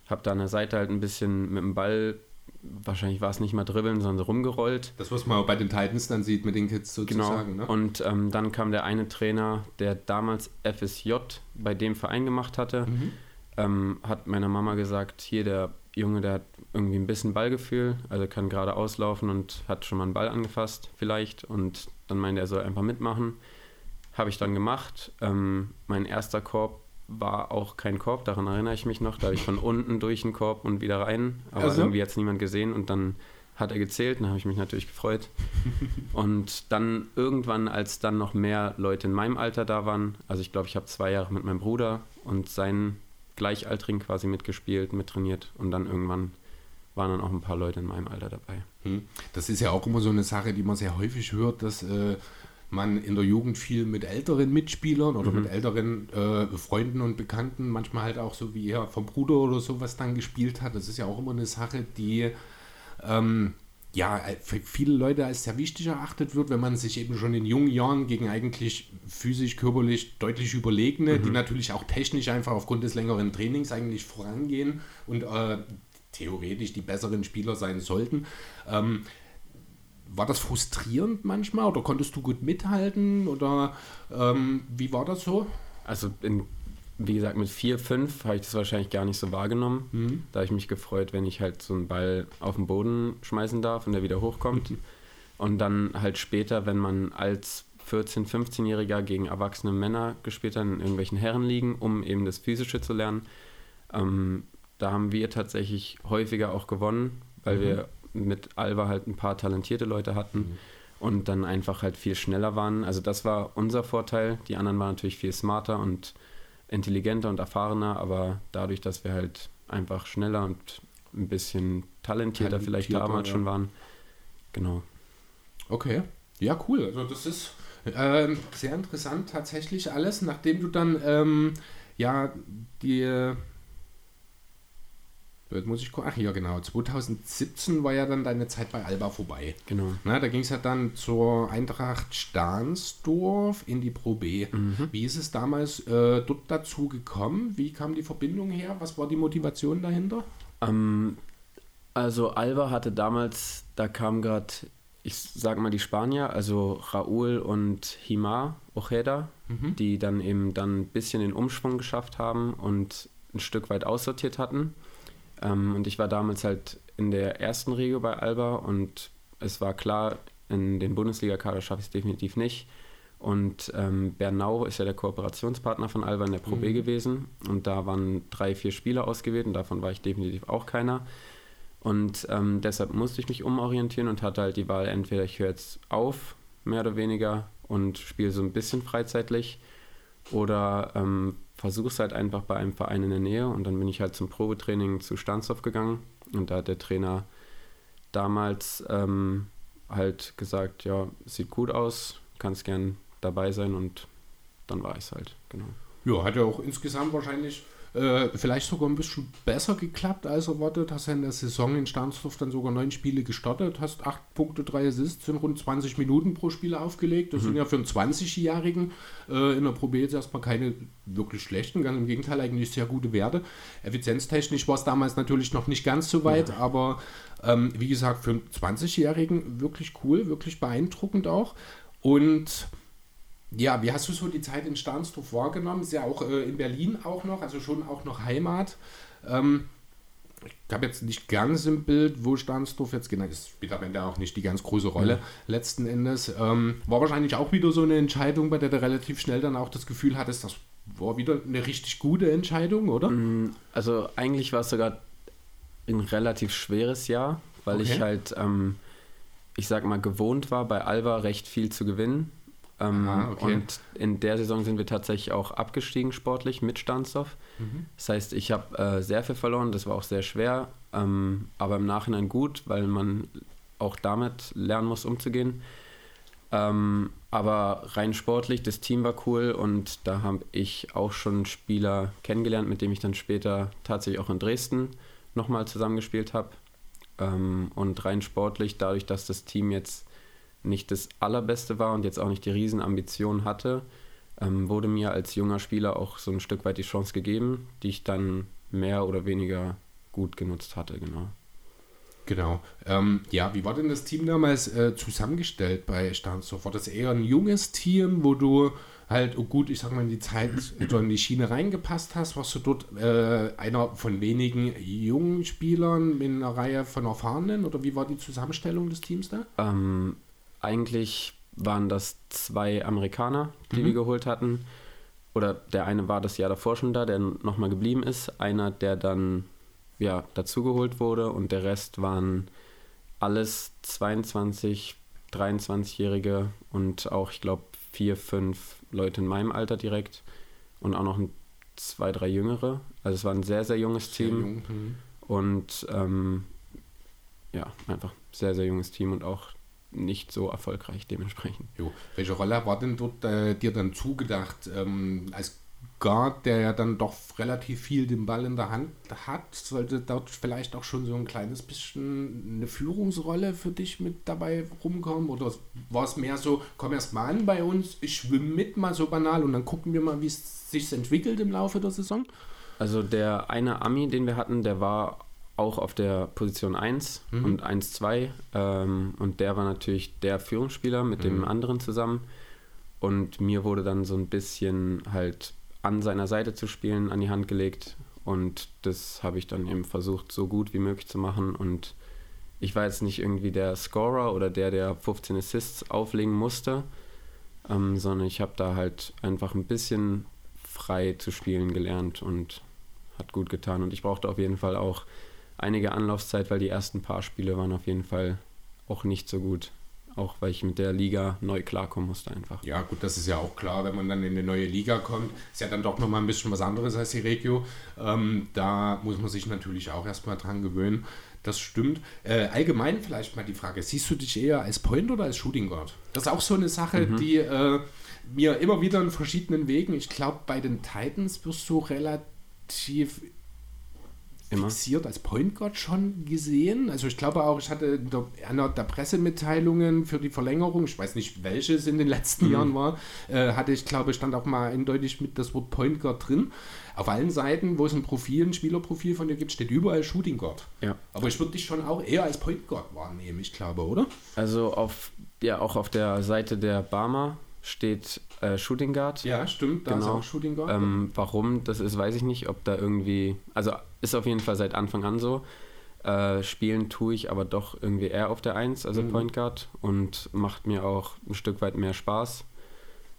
S2: habe da an der Seite halt ein bisschen mit dem Ball, wahrscheinlich war es nicht mal dribbeln, sondern rumgerollt.
S1: Das, was man bei den Titans dann sieht mit den Kids sozusagen.
S2: Genau. Ne? Und ähm, dann kam der eine Trainer, der damals FSJ bei dem Verein gemacht hatte, mhm. ähm, hat meiner Mama gesagt, hier der Junge, der hat irgendwie ein bisschen Ballgefühl, also kann gerade auslaufen und hat schon mal einen Ball angefasst vielleicht und dann meinte er soll einfach mitmachen. Habe ich dann gemacht. Ähm, mein erster Korb war auch kein Korb, daran erinnere ich mich noch. Da habe ich von unten durch den Korb und wieder rein, aber
S1: Also?
S2: irgendwie hat es niemand gesehen und dann hat er gezählt, dann habe ich mich natürlich gefreut. (laughs) und dann irgendwann, als dann noch mehr Leute in meinem Alter da waren, also ich glaube, ich habe zwei Jahre mit meinem Bruder und seinen Gleichaltrigen quasi mitgespielt, mittrainiert und dann irgendwann waren dann auch ein paar Leute in meinem Alter dabei.
S1: Hm. Das ist ja auch immer so eine Sache, die man sehr häufig hört, dass äh, man in der Jugend viel mit älteren Mitspielern oder mit älteren äh, Freunden und Bekannten, manchmal halt auch so wie er vom Bruder oder sowas dann gespielt hat. Das ist ja auch immer eine Sache, die ähm, ja für viele Leute als sehr wichtig erachtet wird, wenn man sich eben schon in jungen Jahren gegen eigentlich physisch, körperlich deutlich überlegene, die natürlich auch technisch einfach aufgrund des längeren Trainings eigentlich vorangehen und äh, theoretisch die besseren Spieler sein sollten. Ähm, war das frustrierend manchmal oder konntest du gut mithalten oder ähm, wie war das so?
S2: Also in, wie gesagt, mit 4, 5 habe ich das wahrscheinlich gar nicht so wahrgenommen. Da habe ich mich gefreut, wenn ich halt so einen Ball auf den Boden schmeißen darf und der wieder hochkommt. und dann halt später, wenn man als 14-, 15-Jähriger gegen erwachsene Männer gespielt hat, in irgendwelchen Herrenligen, um eben das Physische zu lernen, ähm, da haben wir tatsächlich häufiger auch gewonnen, weil wir mit Alba halt ein paar talentierte Leute hatten und dann einfach halt viel schneller waren. Also das war unser Vorteil. Die anderen waren natürlich viel smarter und intelligenter und erfahrener, aber dadurch, dass wir halt einfach schneller und ein bisschen talentierter, vielleicht
S1: Talentierter,
S2: damals
S1: ja.
S2: schon waren. Genau.
S1: Okay, ja cool. Also das ist ähm, sehr interessant tatsächlich alles, nachdem du dann ähm, ja die Jetzt muss ich gucken. Ach ja, genau. 2017 war ja dann deine Zeit bei Alba vorbei.
S2: Genau.
S1: Na, da ging es ja dann zur Eintracht Stahnsdorf in die Pro B. Wie ist es damals äh, dort dazu gekommen? Wie kam die Verbindung her? Was war die Motivation dahinter?
S2: Ähm, also Alba hatte damals, da kamen gerade, ich sag mal die Spanier, also Raúl und Himar Ojeda, die dann eben dann ein bisschen den Umschwung geschafft haben und ein Stück weit aussortiert hatten. Ähm, und ich war damals halt in der ersten Regio bei Alba und es war klar, in den Bundesliga-Kader schaffe ich es definitiv nicht. Und ähm, Bernau ist ja der Kooperationspartner von Alba in der Pro B gewesen. Und da waren drei, vier Spieler ausgewählt und davon war ich definitiv auch keiner. Und ähm, deshalb musste ich mich umorientieren und hatte halt die Wahl, entweder ich höre jetzt auf, mehr oder weniger, und spiele so ein bisschen freizeitlich, oder ähm, versuche es halt einfach bei einem Verein in der Nähe. Und dann bin ich halt zum Probetraining zu Stanzhoff gegangen. Und da hat der Trainer damals ähm, halt gesagt, ja, sieht gut aus, kannst gern dabei sein und dann war ich es halt, genau.
S1: Ja, hat ja auch insgesamt wahrscheinlich äh, vielleicht sogar ein bisschen besser geklappt als erwartet. Hast ja in der Saison in Stahnsdorf dann sogar neun Spiele gestartet, hast acht Punkte, drei Assists in rund 20 Minuten pro Spiel aufgelegt. Das sind ja für einen 20-Jährigen äh, in der Pro B jetzt erstmal keine wirklich schlechten, ganz im Gegenteil eigentlich sehr gute Werte. Effizienztechnisch war es damals natürlich noch nicht ganz so weit, aber ähm, wie gesagt, für einen 20-Jährigen wirklich cool, wirklich beeindruckend auch. Und ja, wie hast du so die Zeit in Stahnsdorf wahrgenommen? Ist ja auch äh, in Berlin auch noch, also schon auch noch Heimat. Ähm, ich habe jetzt nicht ganz im Bild, wo Stahnsdorf jetzt genau, das spielt am Ende auch nicht die ganz große Rolle letzten Endes. Ähm, war wahrscheinlich auch wieder so eine Entscheidung, bei der du relativ schnell dann auch das Gefühl hattest, das war wieder eine richtig gute Entscheidung, oder?
S2: Also eigentlich war es sogar ein relativ schweres Jahr, weil ich
S1: Okay.
S2: halt, ähm, ich sag mal, gewohnt war, bei Alba recht viel zu gewinnen. Ähm,
S1: Aha, okay.
S2: Und in der Saison sind wir tatsächlich auch abgestiegen sportlich mit Stanzhoff.
S1: Mhm.
S2: Das heißt, ich habe äh, sehr viel verloren, das war auch sehr schwer, ähm, aber im Nachhinein gut, weil man auch damit lernen muss, umzugehen. Ähm, aber rein sportlich, das Team war cool und da habe ich auch schon Spieler kennengelernt, mit dem ich dann später tatsächlich auch in Dresden nochmal zusammengespielt habe. Ähm, und rein sportlich, dadurch, dass das Team jetzt nicht das allerbeste war und jetzt auch nicht die Riesenambition hatte, ähm, wurde mir als junger Spieler auch so ein Stück weit die Chance gegeben, die ich dann mehr oder weniger gut genutzt hatte, genau.
S1: Genau. Ähm, ja, wie war denn das Team damals äh, zusammengestellt bei Stahnsdorf? War das eher ein junges Team, wo du halt, oh gut, ich sag mal, in die Zeit oder in die Schiene reingepasst hast? Warst du dort äh, einer von wenigen jungen Spielern in einer Reihe von Erfahrenen? Oder wie war die Zusammenstellung des Teams da?
S2: Ähm, eigentlich waren das zwei Amerikaner, die
S1: Mhm.
S2: wir geholt hatten. oder der eine war das Jahr davor schon da, der nochmal geblieben ist, einer, der dann ja, dazugeholt wurde und der Rest waren alles 22, 23-Jährige und auch, ich glaube, vier, fünf Leute in meinem Alter direkt und auch noch ein, zwei, drei Jüngere. Also es war ein sehr, sehr junges sehr Team. Jung, hm. und ähm, ja, einfach sehr, sehr junges Team und auch nicht so erfolgreich dementsprechend.
S1: Jo. Welche Rolle war denn dort äh, dir dann zugedacht ähm, als Guard, der ja dann doch relativ viel den Ball in der Hand hat, sollte dort vielleicht auch schon so ein kleines bisschen eine Führungsrolle für dich mit dabei rumkommen? Oder war es mehr so, komm erst mal an bei uns, ich schwimme mit, mal so banal und dann gucken wir mal, wie es sich entwickelt im Laufe der Saison?
S2: Also der eine Ami, den wir hatten, der war auch auf der Position 1 mhm. und 1-2 ähm, und der war natürlich der Führungsspieler mit mhm. dem anderen zusammen und mir wurde dann so ein bisschen halt an seiner Seite zu spielen, an die Hand gelegt. Und das habe ich dann eben versucht, so gut wie möglich zu machen. Und ich war jetzt nicht irgendwie der Scorer oder der, der 15 Assists auflegen musste, ähm, sondern ich habe da halt einfach ein bisschen frei zu spielen gelernt und hat gut getan. Und ich brauchte auf jeden Fall auch einige Anlaufzeit, weil die ersten paar Spiele waren auf jeden Fall auch nicht so gut auch weil ich mit der Liga neu klarkommen musste einfach.
S1: Ja, gut, das ist ja auch klar, wenn man dann in eine neue Liga kommt, ist ja dann doch nochmal ein bisschen was anderes als die Regio. Ähm, da muss man sich natürlich auch erstmal dran gewöhnen. Das stimmt. Äh, allgemein vielleicht mal die Frage, siehst du dich eher als Point oder als Shooting Guard? Das ist auch so eine Sache, mhm. die äh, mir immer wieder in verschiedenen Wegen, ich glaube bei den Titans wirst du relativ Immer. fixiert als Point Guard schon gesehen. Also ich glaube auch, ich hatte in der, einer der Pressemitteilungen für die Verlängerung, ich weiß nicht, welche es in den letzten mhm. Jahren war, äh, hatte ich glaube, stand auch mal eindeutig mit das Wort Point Guard drin. Auf allen Seiten, wo es ein Profil, ein Spielerprofil von dir gibt, steht überall Shooting Guard.
S2: Ja.
S1: Aber ich würde dich schon auch eher als Point Guard wahrnehmen, ich glaube, oder?
S2: Also auf, ja, auch auf der Seite der Barmer steht äh, Shooting Guard.
S1: Ja, stimmt, da genau. ist auch Shooting Guard.
S2: Ähm, warum das ist, weiß ich nicht, ob da irgendwie, also ist auf jeden Fall seit Anfang an so. Äh, spielen tue ich aber doch irgendwie eher auf der 1, also mhm. Point Guard, und macht mir auch ein Stück weit mehr Spaß.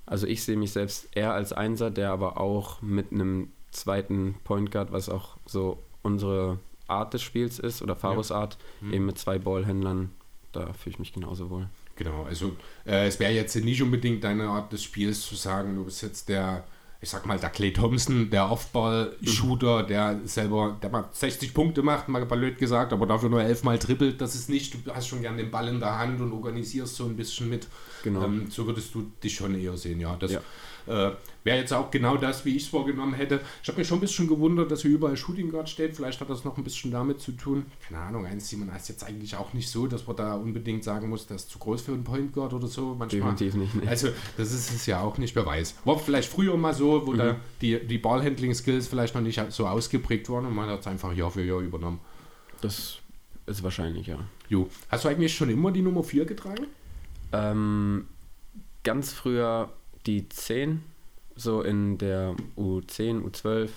S2: Also ich sehe mich selbst eher als Einser, der aber auch mit einem zweiten Point Guard, was auch so unsere Art des Spiels ist, oder Faros ja. Art, mhm. eben mit zwei Ballhändlern, da fühle ich mich genauso wohl.
S1: Genau, also äh, es wäre jetzt nicht unbedingt deine Art des Spiels zu sagen, du bist jetzt der ich sag mal, der Clay Thompson, der Offball-Shooter, der selber, der mal 60 Punkte macht, mal blöd gesagt, aber dafür nur elfmal trippelt, das ist nicht, du hast schon gern den Ball in der Hand und organisierst so ein bisschen mit. Genau. Ähm, so würdest du dich schon eher sehen, ja. Das, ja. Äh, Wäre jetzt auch genau das, wie ich es vorgenommen hätte. Ich habe mich schon ein bisschen gewundert, dass hier überall Shooting Guard steht. Vielleicht hat das noch ein bisschen damit zu tun. Keine Ahnung, 1,7 ist jetzt eigentlich auch nicht so, dass man da unbedingt sagen muss, das ist zu groß für einen Point Guard oder so. Manchmal.
S2: Definitiv nicht. Ne?
S1: Also, das ist es ja auch nicht, wer weiß. War vielleicht früher mal so, wo mhm. da die, die Ballhandling-Skills vielleicht noch nicht so ausgeprägt waren und man hat es einfach Jahr für Jahr übernommen.
S2: Das ist wahrscheinlich, ja.
S1: Jo. Hast du eigentlich schon immer die Nummer 4 getragen?
S2: Ähm, ganz früher die 10 so in der U10, U12,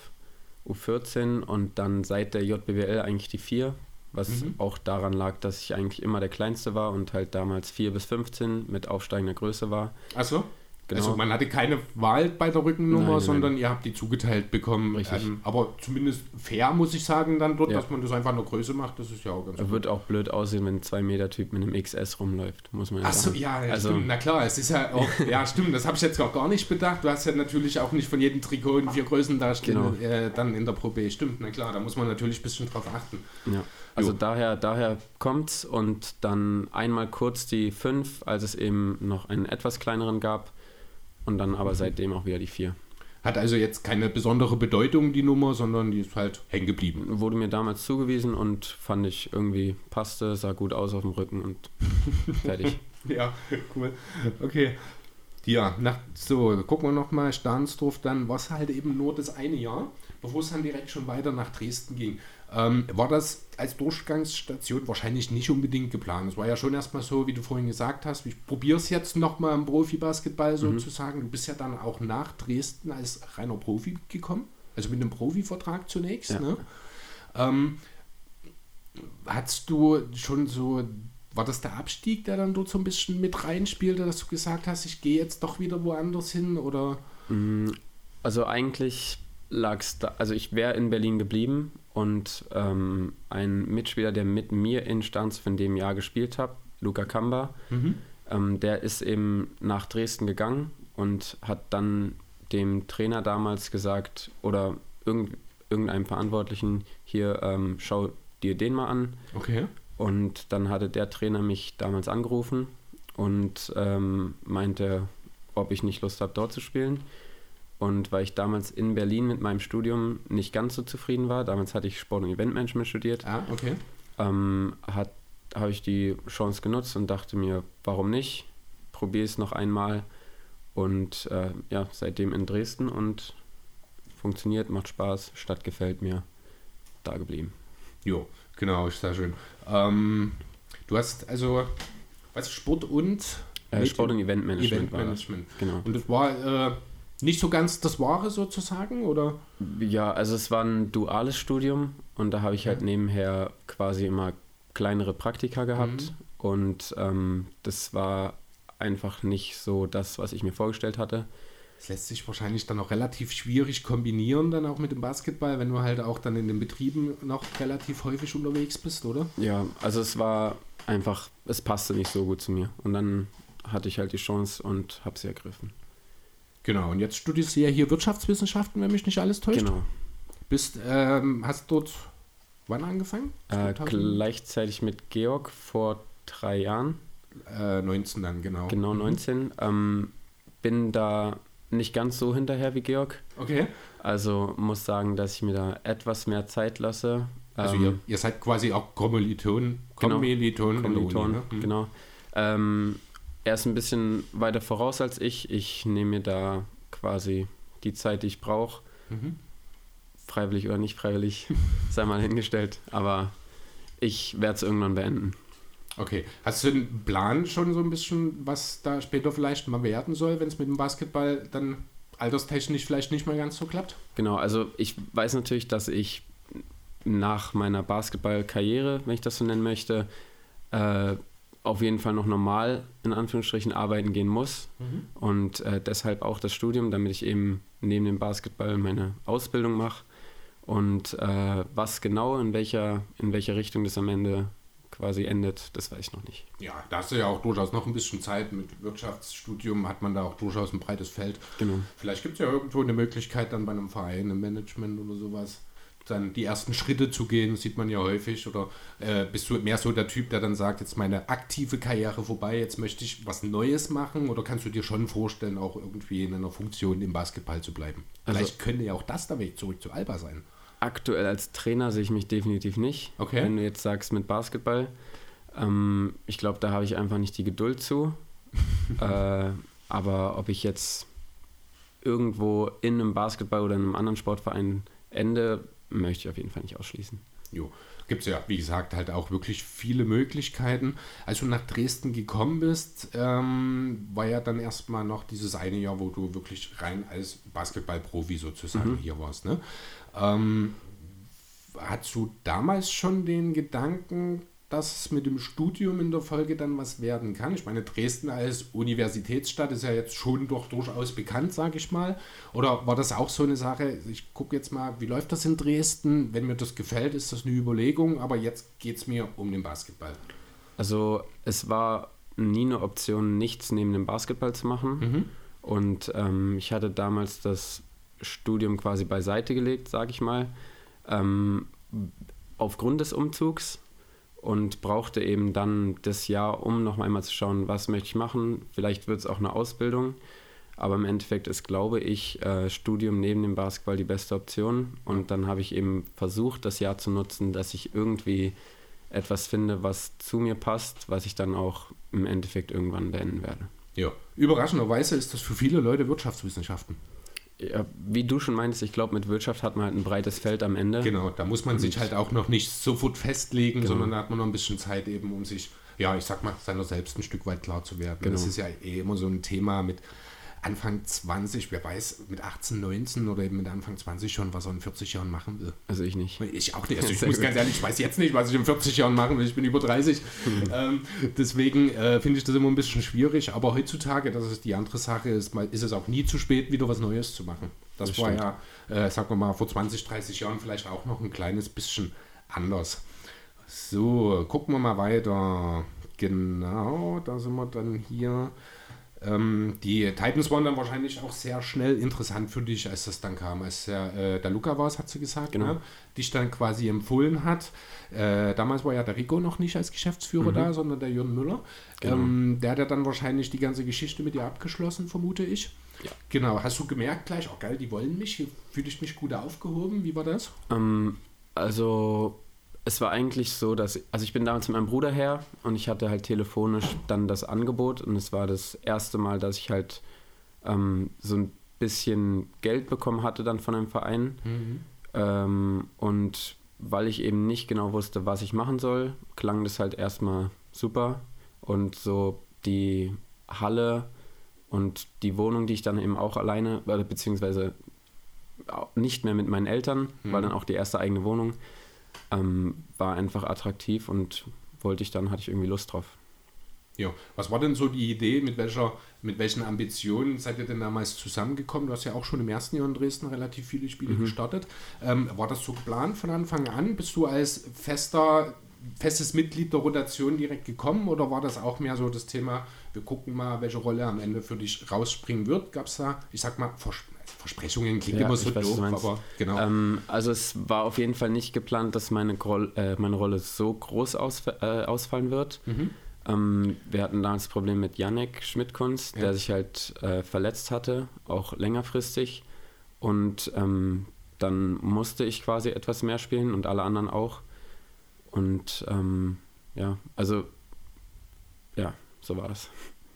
S2: U14 und dann seit der JBWL eigentlich die 4, was mhm. auch daran lag, dass ich eigentlich immer der Kleinste war und halt damals 4 bis 15 mit aufsteigender Größe war.
S1: Achso? Genau. Also man hatte keine Wahl bei der Rückennummer, nein, sondern nein. ihr habt die zugeteilt bekommen. Ähm, aber zumindest fair, muss ich sagen, dann dort, ja. dass man das einfach nur Größe macht, das ist ja auch ganz
S2: gut. Wird auch blöd aussehen, wenn ein 2-Meter-Typ mit einem XS rumläuft, muss man
S1: ja Achso, ja, also, stimmt. Na klar, es ist ja auch, (laughs) ja stimmt, das habe ich jetzt auch gar nicht bedacht. Du hast ja natürlich auch nicht von jedem Trikot in vier Größen da stehen, genau. äh, dann in der Pro B. Stimmt, na klar, da muss man natürlich ein bisschen drauf achten.
S2: Ja. Also jo. daher, daher kommt's und dann einmal kurz die 5, als es eben noch einen etwas kleineren gab und dann aber seitdem auch wieder die 4.
S1: Hat also jetzt keine besondere Bedeutung, die Nummer, sondern die ist halt hängen geblieben.
S2: Wurde mir damals zugewiesen und fand ich irgendwie passte, sah gut aus auf dem Rücken und (laughs) fertig.
S1: ja, cool. Okay. Ja, nach, so, gucken wir nochmal, Stahnsdorf, dann war es halt eben nur das eine Jahr, bevor es dann direkt schon weiter nach Dresden ging. Ähm, war das als Durchgangsstation wahrscheinlich nicht unbedingt geplant. Es war ja schon erstmal so, wie du vorhin gesagt hast, ich probiere es jetzt nochmal im Profibasketball mhm. sozusagen. Du bist ja dann auch nach Dresden als reiner Profi gekommen, also mit einem Profivertrag zunächst. Ja. Ne? Ähm, hattest du schon so, war das der Abstieg, der dann dort so ein bisschen mit reinspielte, dass du gesagt hast, ich gehe jetzt doch wieder woanders hin oder?
S2: Mm, Also eigentlich lag es da, also ich wäre in Berlin geblieben und ähm, ein Mitspieler, der mit mir in Stanz in dem Jahr gespielt hat, Luca Kamba, mhm. ähm, der ist eben nach Dresden gegangen und hat dann dem Trainer damals gesagt oder irgend, irgendeinem Verantwortlichen hier, ähm, schau dir den mal an.
S1: Okay.
S2: Und dann hatte der Trainer mich damals angerufen und ähm, meinte, ob ich nicht Lust habe, dort zu spielen. Und weil ich damals in Berlin mit meinem Studium nicht ganz so zufrieden war, damals hatte ich Sport- und Eventmanagement studiert,
S1: ah, okay.
S2: ähm, habe ich die Chance genutzt und dachte mir, warum nicht? Probiere es noch einmal. Und äh, ja, seitdem in Dresden und funktioniert, macht Spaß, Stadt gefällt mir, da geblieben.
S1: Jo, genau, ist sehr schön. Ähm, du hast also, was, Sport und?
S2: Äh, Sport und Eventmanagement.
S1: Eventmanagement.
S2: Genau.
S1: Und das war äh, nicht so ganz das Wahre sozusagen, oder?
S2: Ja, also es war ein duales Studium und da habe ich halt nebenher quasi immer kleinere Praktika gehabt mhm. und ähm, das war einfach nicht so das, was ich mir vorgestellt hatte.
S1: Es lässt sich wahrscheinlich dann auch relativ schwierig kombinieren, dann auch mit dem Basketball, wenn du halt auch dann in den Betrieben noch relativ häufig unterwegs bist, oder?
S2: Ja, also es war einfach, es passte nicht so gut zu mir. Und dann hatte ich halt die Chance und habe sie ergriffen.
S1: Genau, und jetzt studierst du ja hier Wirtschaftswissenschaften, wenn mich nicht alles täuscht.
S2: Genau.
S1: Bist, ähm, hast dort wann angefangen?
S2: Äh, gleichzeitig mit Georg vor drei Jahren.
S1: Äh, 19 dann, genau.
S2: Genau, 19. Mhm. Ähm, bin da nicht ganz so hinterher wie Georg.
S1: Okay.
S2: Also muss sagen, dass ich mir da etwas mehr Zeit lasse.
S1: Also ähm, ihr, ihr, seid quasi auch Kommiliton. Kommiliton.
S2: Genau, Kommiliton, ne? mhm. genau. Ähm, er ist ein bisschen weiter voraus als ich. Ich nehme mir da quasi die Zeit, die ich brauche. Mhm. Freiwillig oder nicht freiwillig, (laughs) sei mal hingestellt. Aber ich werde es irgendwann beenden.
S1: Okay. Hast du einen Plan schon so ein bisschen, was da später vielleicht mal werden soll, wenn es mit dem Basketball dann alterstechnisch vielleicht nicht mehr ganz so klappt?
S2: Genau, also ich weiß natürlich, dass ich nach meiner Basketballkarriere, wenn ich das so nennen möchte, äh, auf jeden Fall noch normal in Anführungsstrichen arbeiten gehen muss mhm. und äh, deshalb auch das Studium, damit ich eben neben dem Basketball meine Ausbildung mache und äh, was genau in welcher in welcher Richtung das am Ende quasi endet, das weiß ich noch nicht.
S1: Ja, da hast du ja auch durchaus noch ein bisschen Zeit. Mit Wirtschaftsstudium hat man da auch durchaus ein breites Feld.
S2: Genau.
S1: Vielleicht gibt es ja irgendwo eine Möglichkeit dann bei einem Verein im Management oder sowas dann die ersten Schritte zu gehen, sieht man ja häufig. Oder äh, bist du mehr so der Typ, der dann sagt, jetzt meine aktive Karriere vorbei, jetzt möchte ich was Neues machen? Oder kannst du dir schon vorstellen, auch irgendwie in einer Funktion im Basketball zu bleiben? Also, Vielleicht könnte ja auch das der Weg zurück zu Alba sein.
S2: Aktuell als Trainer sehe ich mich definitiv nicht.
S1: Okay.
S2: Wenn du jetzt sagst mit Basketball, ähm, ich glaube, da habe ich einfach nicht die Geduld zu. (laughs) äh, aber ob ich jetzt irgendwo in einem Basketball oder in einem anderen Sportverein ende, möchte ich auf jeden Fall nicht ausschließen.
S1: Jo, gibt es ja, wie gesagt, halt auch wirklich viele Möglichkeiten. Als du nach Dresden gekommen bist, ähm, war ja dann erstmal noch dieses eine Jahr, wo du wirklich rein als Basketballprofi sozusagen mhm. hier warst. Ne? Ähm, hast du damals schon den Gedanken, dass mit dem Studium in der Folge dann was werden kann. Ich meine, Dresden als Universitätsstadt ist ja jetzt schon doch durchaus bekannt, sage ich mal. Oder war das auch so eine Sache? Ich gucke jetzt mal, wie läuft das in Dresden? Wenn mir das gefällt, ist das eine Überlegung, aber jetzt geht es mir um den Basketball.
S2: Also es war nie eine Option, nichts neben dem Basketball zu machen. Mhm. Und ähm, ich hatte damals das Studium quasi beiseite gelegt, sage ich mal. Ähm, aufgrund des Umzugs und brauchte eben dann das Jahr, um noch einmal zu schauen, was möchte ich machen. Vielleicht wird es auch eine Ausbildung, aber im Endeffekt ist, glaube ich, äh, Studium neben dem Basketball die beste Option. Und dann habe ich eben versucht, das Jahr zu nutzen, dass ich irgendwie etwas finde, was zu mir passt, was ich dann auch im Endeffekt irgendwann beenden werde.
S1: Ja, überraschenderweise ist das für viele Leute Wirtschaftswissenschaften
S2: ja, wie du schon meinst, ich glaube, mit Wirtschaft hat man halt ein breites Feld am Ende.
S1: Genau, da muss man und sich halt auch noch nicht sofort festlegen, genau. sondern da hat man noch ein bisschen Zeit eben, um sich, ja, ich sag mal, seiner selbst ein Stück weit klar zu werden. Genau. Das ist ja eh immer so ein Thema mit, Anfang 20, wer weiß, mit 18, 19 oder eben mit Anfang 20 schon, was er in 40 Jahren machen will.
S2: Also ich nicht.
S1: Ich auch nicht. Also ich muss ganz ehrlich, ich weiß jetzt nicht, was ich in 40 Jahren machen will. Ich bin über 30. Mhm. Ähm, deswegen äh, finde ich das immer ein bisschen schwierig. Aber heutzutage, das ist die andere Sache, ist, ist es auch nie zu spät, wieder was Neues zu machen. Das, das war stimmt. ja, äh, sagen wir mal, vor 20, 30 Jahren vielleicht auch noch ein kleines bisschen anders. So, gucken wir mal weiter. Genau, da sind wir dann hier. Ähm, die Titans waren dann wahrscheinlich auch sehr schnell interessant für dich, als das dann kam. Als der, äh, der Luca war es, hat sie gesagt, genau. ne? dich dann quasi empfohlen hat. Äh, damals war ja der Rico noch nicht als Geschäftsführer mhm. da, sondern der Jürgen Müller. Genau. Ähm, der hat ja dann wahrscheinlich die ganze Geschichte mit dir abgeschlossen, vermute ich. Ja. Genau. Hast du gemerkt gleich, oh geil, die wollen mich, hier fühle ich mich gut aufgehoben? Wie war das?
S2: Ähm, also es war eigentlich so, dass, also ich bin damals mit meinem Bruder her und ich hatte halt telefonisch dann das Angebot und es war das erste Mal, dass ich halt ähm, so ein bisschen Geld bekommen hatte dann von einem Verein. Mhm. Ähm, und weil ich eben nicht genau wusste, was ich machen soll, klang das halt erstmal super. Und so die Halle und die Wohnung, die ich dann eben auch alleine, beziehungsweise nicht mehr mit meinen Eltern, mhm. war dann auch die erste eigene Wohnung ähm, war einfach attraktiv und wollte ich dann, hatte ich irgendwie Lust drauf.
S1: Ja, was war denn so die Idee, mit welcher, mit welchen Ambitionen seid ihr denn damals zusammengekommen? Du hast ja auch schon im ersten Jahr in Dresden relativ viele Spiele mhm. gestartet. Ähm, war das so geplant von Anfang an? Bist du als fester, festes Mitglied der Rotation direkt gekommen oder war das auch mehr so das Thema, wir gucken mal, welche Rolle am Ende für dich rausspringen wird? Gab es da, ich sag mal, Vers Versprechungen klingt ja, immer so weiß, doof, aber
S2: genau. Ähm, also es war auf jeden Fall nicht geplant, dass meine, äh, meine Rolle so groß ausf äh, ausfallen wird. Mhm. Ähm, wir hatten damals das Problem mit Janek Schmidtkunst, ja. der sich halt äh, verletzt hatte, auch längerfristig. Und ähm, dann musste ich quasi etwas mehr spielen und alle anderen auch. Und ähm, ja, also ja, so war das.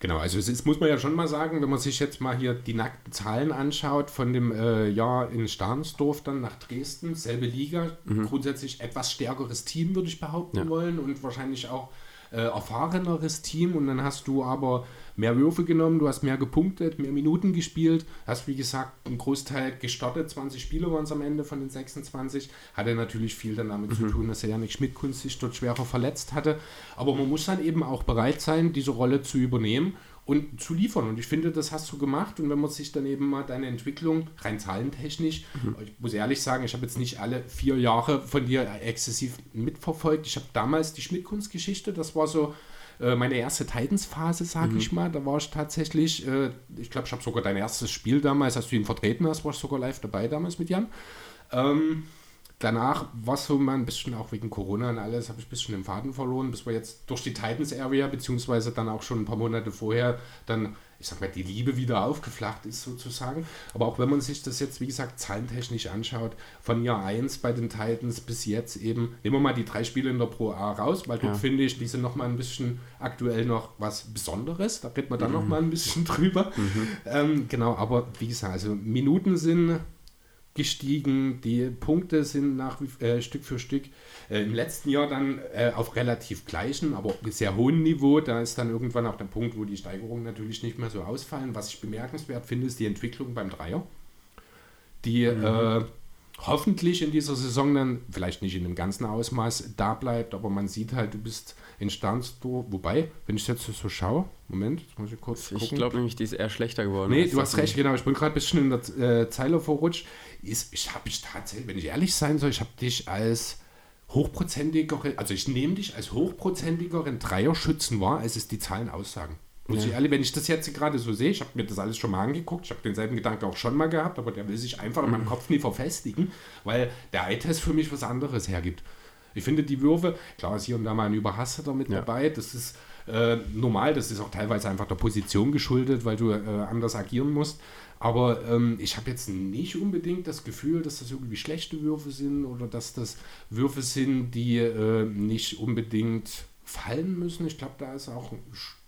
S1: Genau, also es ist, muss man ja schon mal sagen, wenn man sich jetzt mal hier die nackten Zahlen anschaut, von dem äh, Jahr in Starnsdorf dann nach Dresden, selbe Liga, mhm. grundsätzlich etwas stärkeres Team, würde ich behaupten ja. wollen und wahrscheinlich auch äh, erfahreneres Team und dann hast du aber mehr Würfe genommen, du hast mehr gepunktet, mehr Minuten gespielt, hast wie gesagt einen Großteil gestartet, 20 Spiele waren es am Ende von den 26, hatte natürlich viel dann damit mhm. zu tun, dass er Janik Schmidt sich dort schwerer verletzt hatte, aber man muss dann eben auch bereit sein, diese Rolle zu übernehmen und zu liefern. Und ich finde, das hast du gemacht. Und wenn man sich dann eben mal deine Entwicklung rein zahlentechnisch, mhm. ich muss ehrlich sagen, ich habe jetzt nicht alle vier Jahre von dir exzessiv mitverfolgt. Ich habe damals die Schmidt-Kunstgeschichte, das war so äh, meine erste Titans-Phase, sage mhm. ich mal. Da war ich tatsächlich, äh, ich glaube, ich habe sogar dein erstes Spiel damals, als du ihn vertreten hast, war ich sogar live dabei damals mit Jan. Ähm, danach war es so mal ein bisschen, auch wegen Corona und alles, habe ich ein bisschen den Faden verloren, bis wir jetzt durch die Titans-Area, beziehungsweise dann auch schon ein paar Monate vorher, dann ich sag mal, die Liebe wieder aufgeflacht ist sozusagen. Aber auch wenn man sich das jetzt, wie gesagt, zahlentechnisch anschaut, von Jahr 1 bei den Titans bis jetzt eben, nehmen wir mal die drei Spiele in der Pro A raus, weil dort ja. finde ich, die sind nochmal ein bisschen aktuell noch was Besonderes. Da reden wir dann mhm. nochmal ein bisschen (laughs) drüber. Mhm. Ähm, genau, aber wie gesagt, also Minuten sind gestiegen, die Punkte sind nach äh, Stück für Stück äh, im letzten Jahr dann äh, auf relativ gleichem, aber sehr hohem Niveau. Da ist dann irgendwann auch der Punkt, wo die Steigerungen natürlich nicht mehr so ausfallen. Was ich bemerkenswert finde, ist die Entwicklung beim Dreier, die mhm. Äh, hoffentlich in dieser Saison dann, vielleicht nicht in dem ganzen Ausmaß, da bleibt, aber man sieht halt, du bist in Starnsdorf, wobei, wenn ich jetzt so schaue, Moment, jetzt muss ich kurz
S2: gucken. Ich glaube nämlich, die ist eher schlechter geworden.
S1: Nee, du hast recht, genau, ich bin gerade ein bisschen in der äh, Zeile verrutscht. Ist, ich habe mich tatsächlich, wenn ich ehrlich sein soll, ich habe dich als hochprozentiger, also ich nehme dich als hochprozentigeren Dreierschützen wahr, als es die Zahlen aussagen. Muss ja. ich ehrlich, wenn ich das jetzt gerade so sehe, ich habe mir das alles schon mal angeguckt, ich habe denselben Gedanken auch schon mal gehabt, aber der will sich einfach in meinem mhm. Kopf nie verfestigen, weil der Eye-Test für mich was anderes hergibt. Ich finde die Würfe, klar ist hier und da mal ein Überhaster mit ja. dabei, das ist äh, normal, das ist auch teilweise einfach der Position geschuldet, weil du äh, anders agieren musst. Aber ähm, ich habe jetzt nicht unbedingt das Gefühl, dass das irgendwie schlechte Würfe sind oder dass das Würfe sind, die äh, nicht unbedingt fallen müssen. Ich glaube, da ist auch ein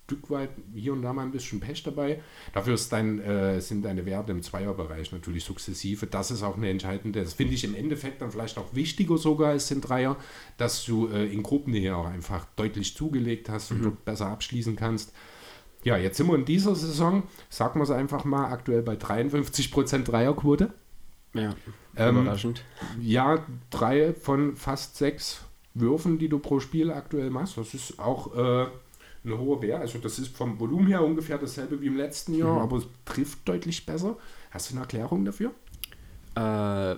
S1: Stück weit hier und da mal ein bisschen Pech dabei. Dafür dein, äh, sind deine Werte im Zweierbereich natürlich sukzessive. Das ist auch eine entscheidende, das finde ich im Endeffekt dann vielleicht auch wichtiger sogar als den Dreier, dass du äh, in Gruppennähe auch einfach deutlich zugelegt hast mhm. und dort besser abschließen kannst. Ja, jetzt sind wir in dieser Saison, sagen wir es einfach mal, aktuell bei 53% Dreierquote.
S2: Ja, ähm, überraschend.
S1: Ja, drei von fast sechs Würfen, die du pro Spiel aktuell machst. Das ist auch äh, ein hoher Wert. Also das ist vom Volumen her ungefähr dasselbe wie im letzten Jahr, mhm. aber es trifft deutlich besser. Hast du eine Erklärung dafür?
S2: Äh,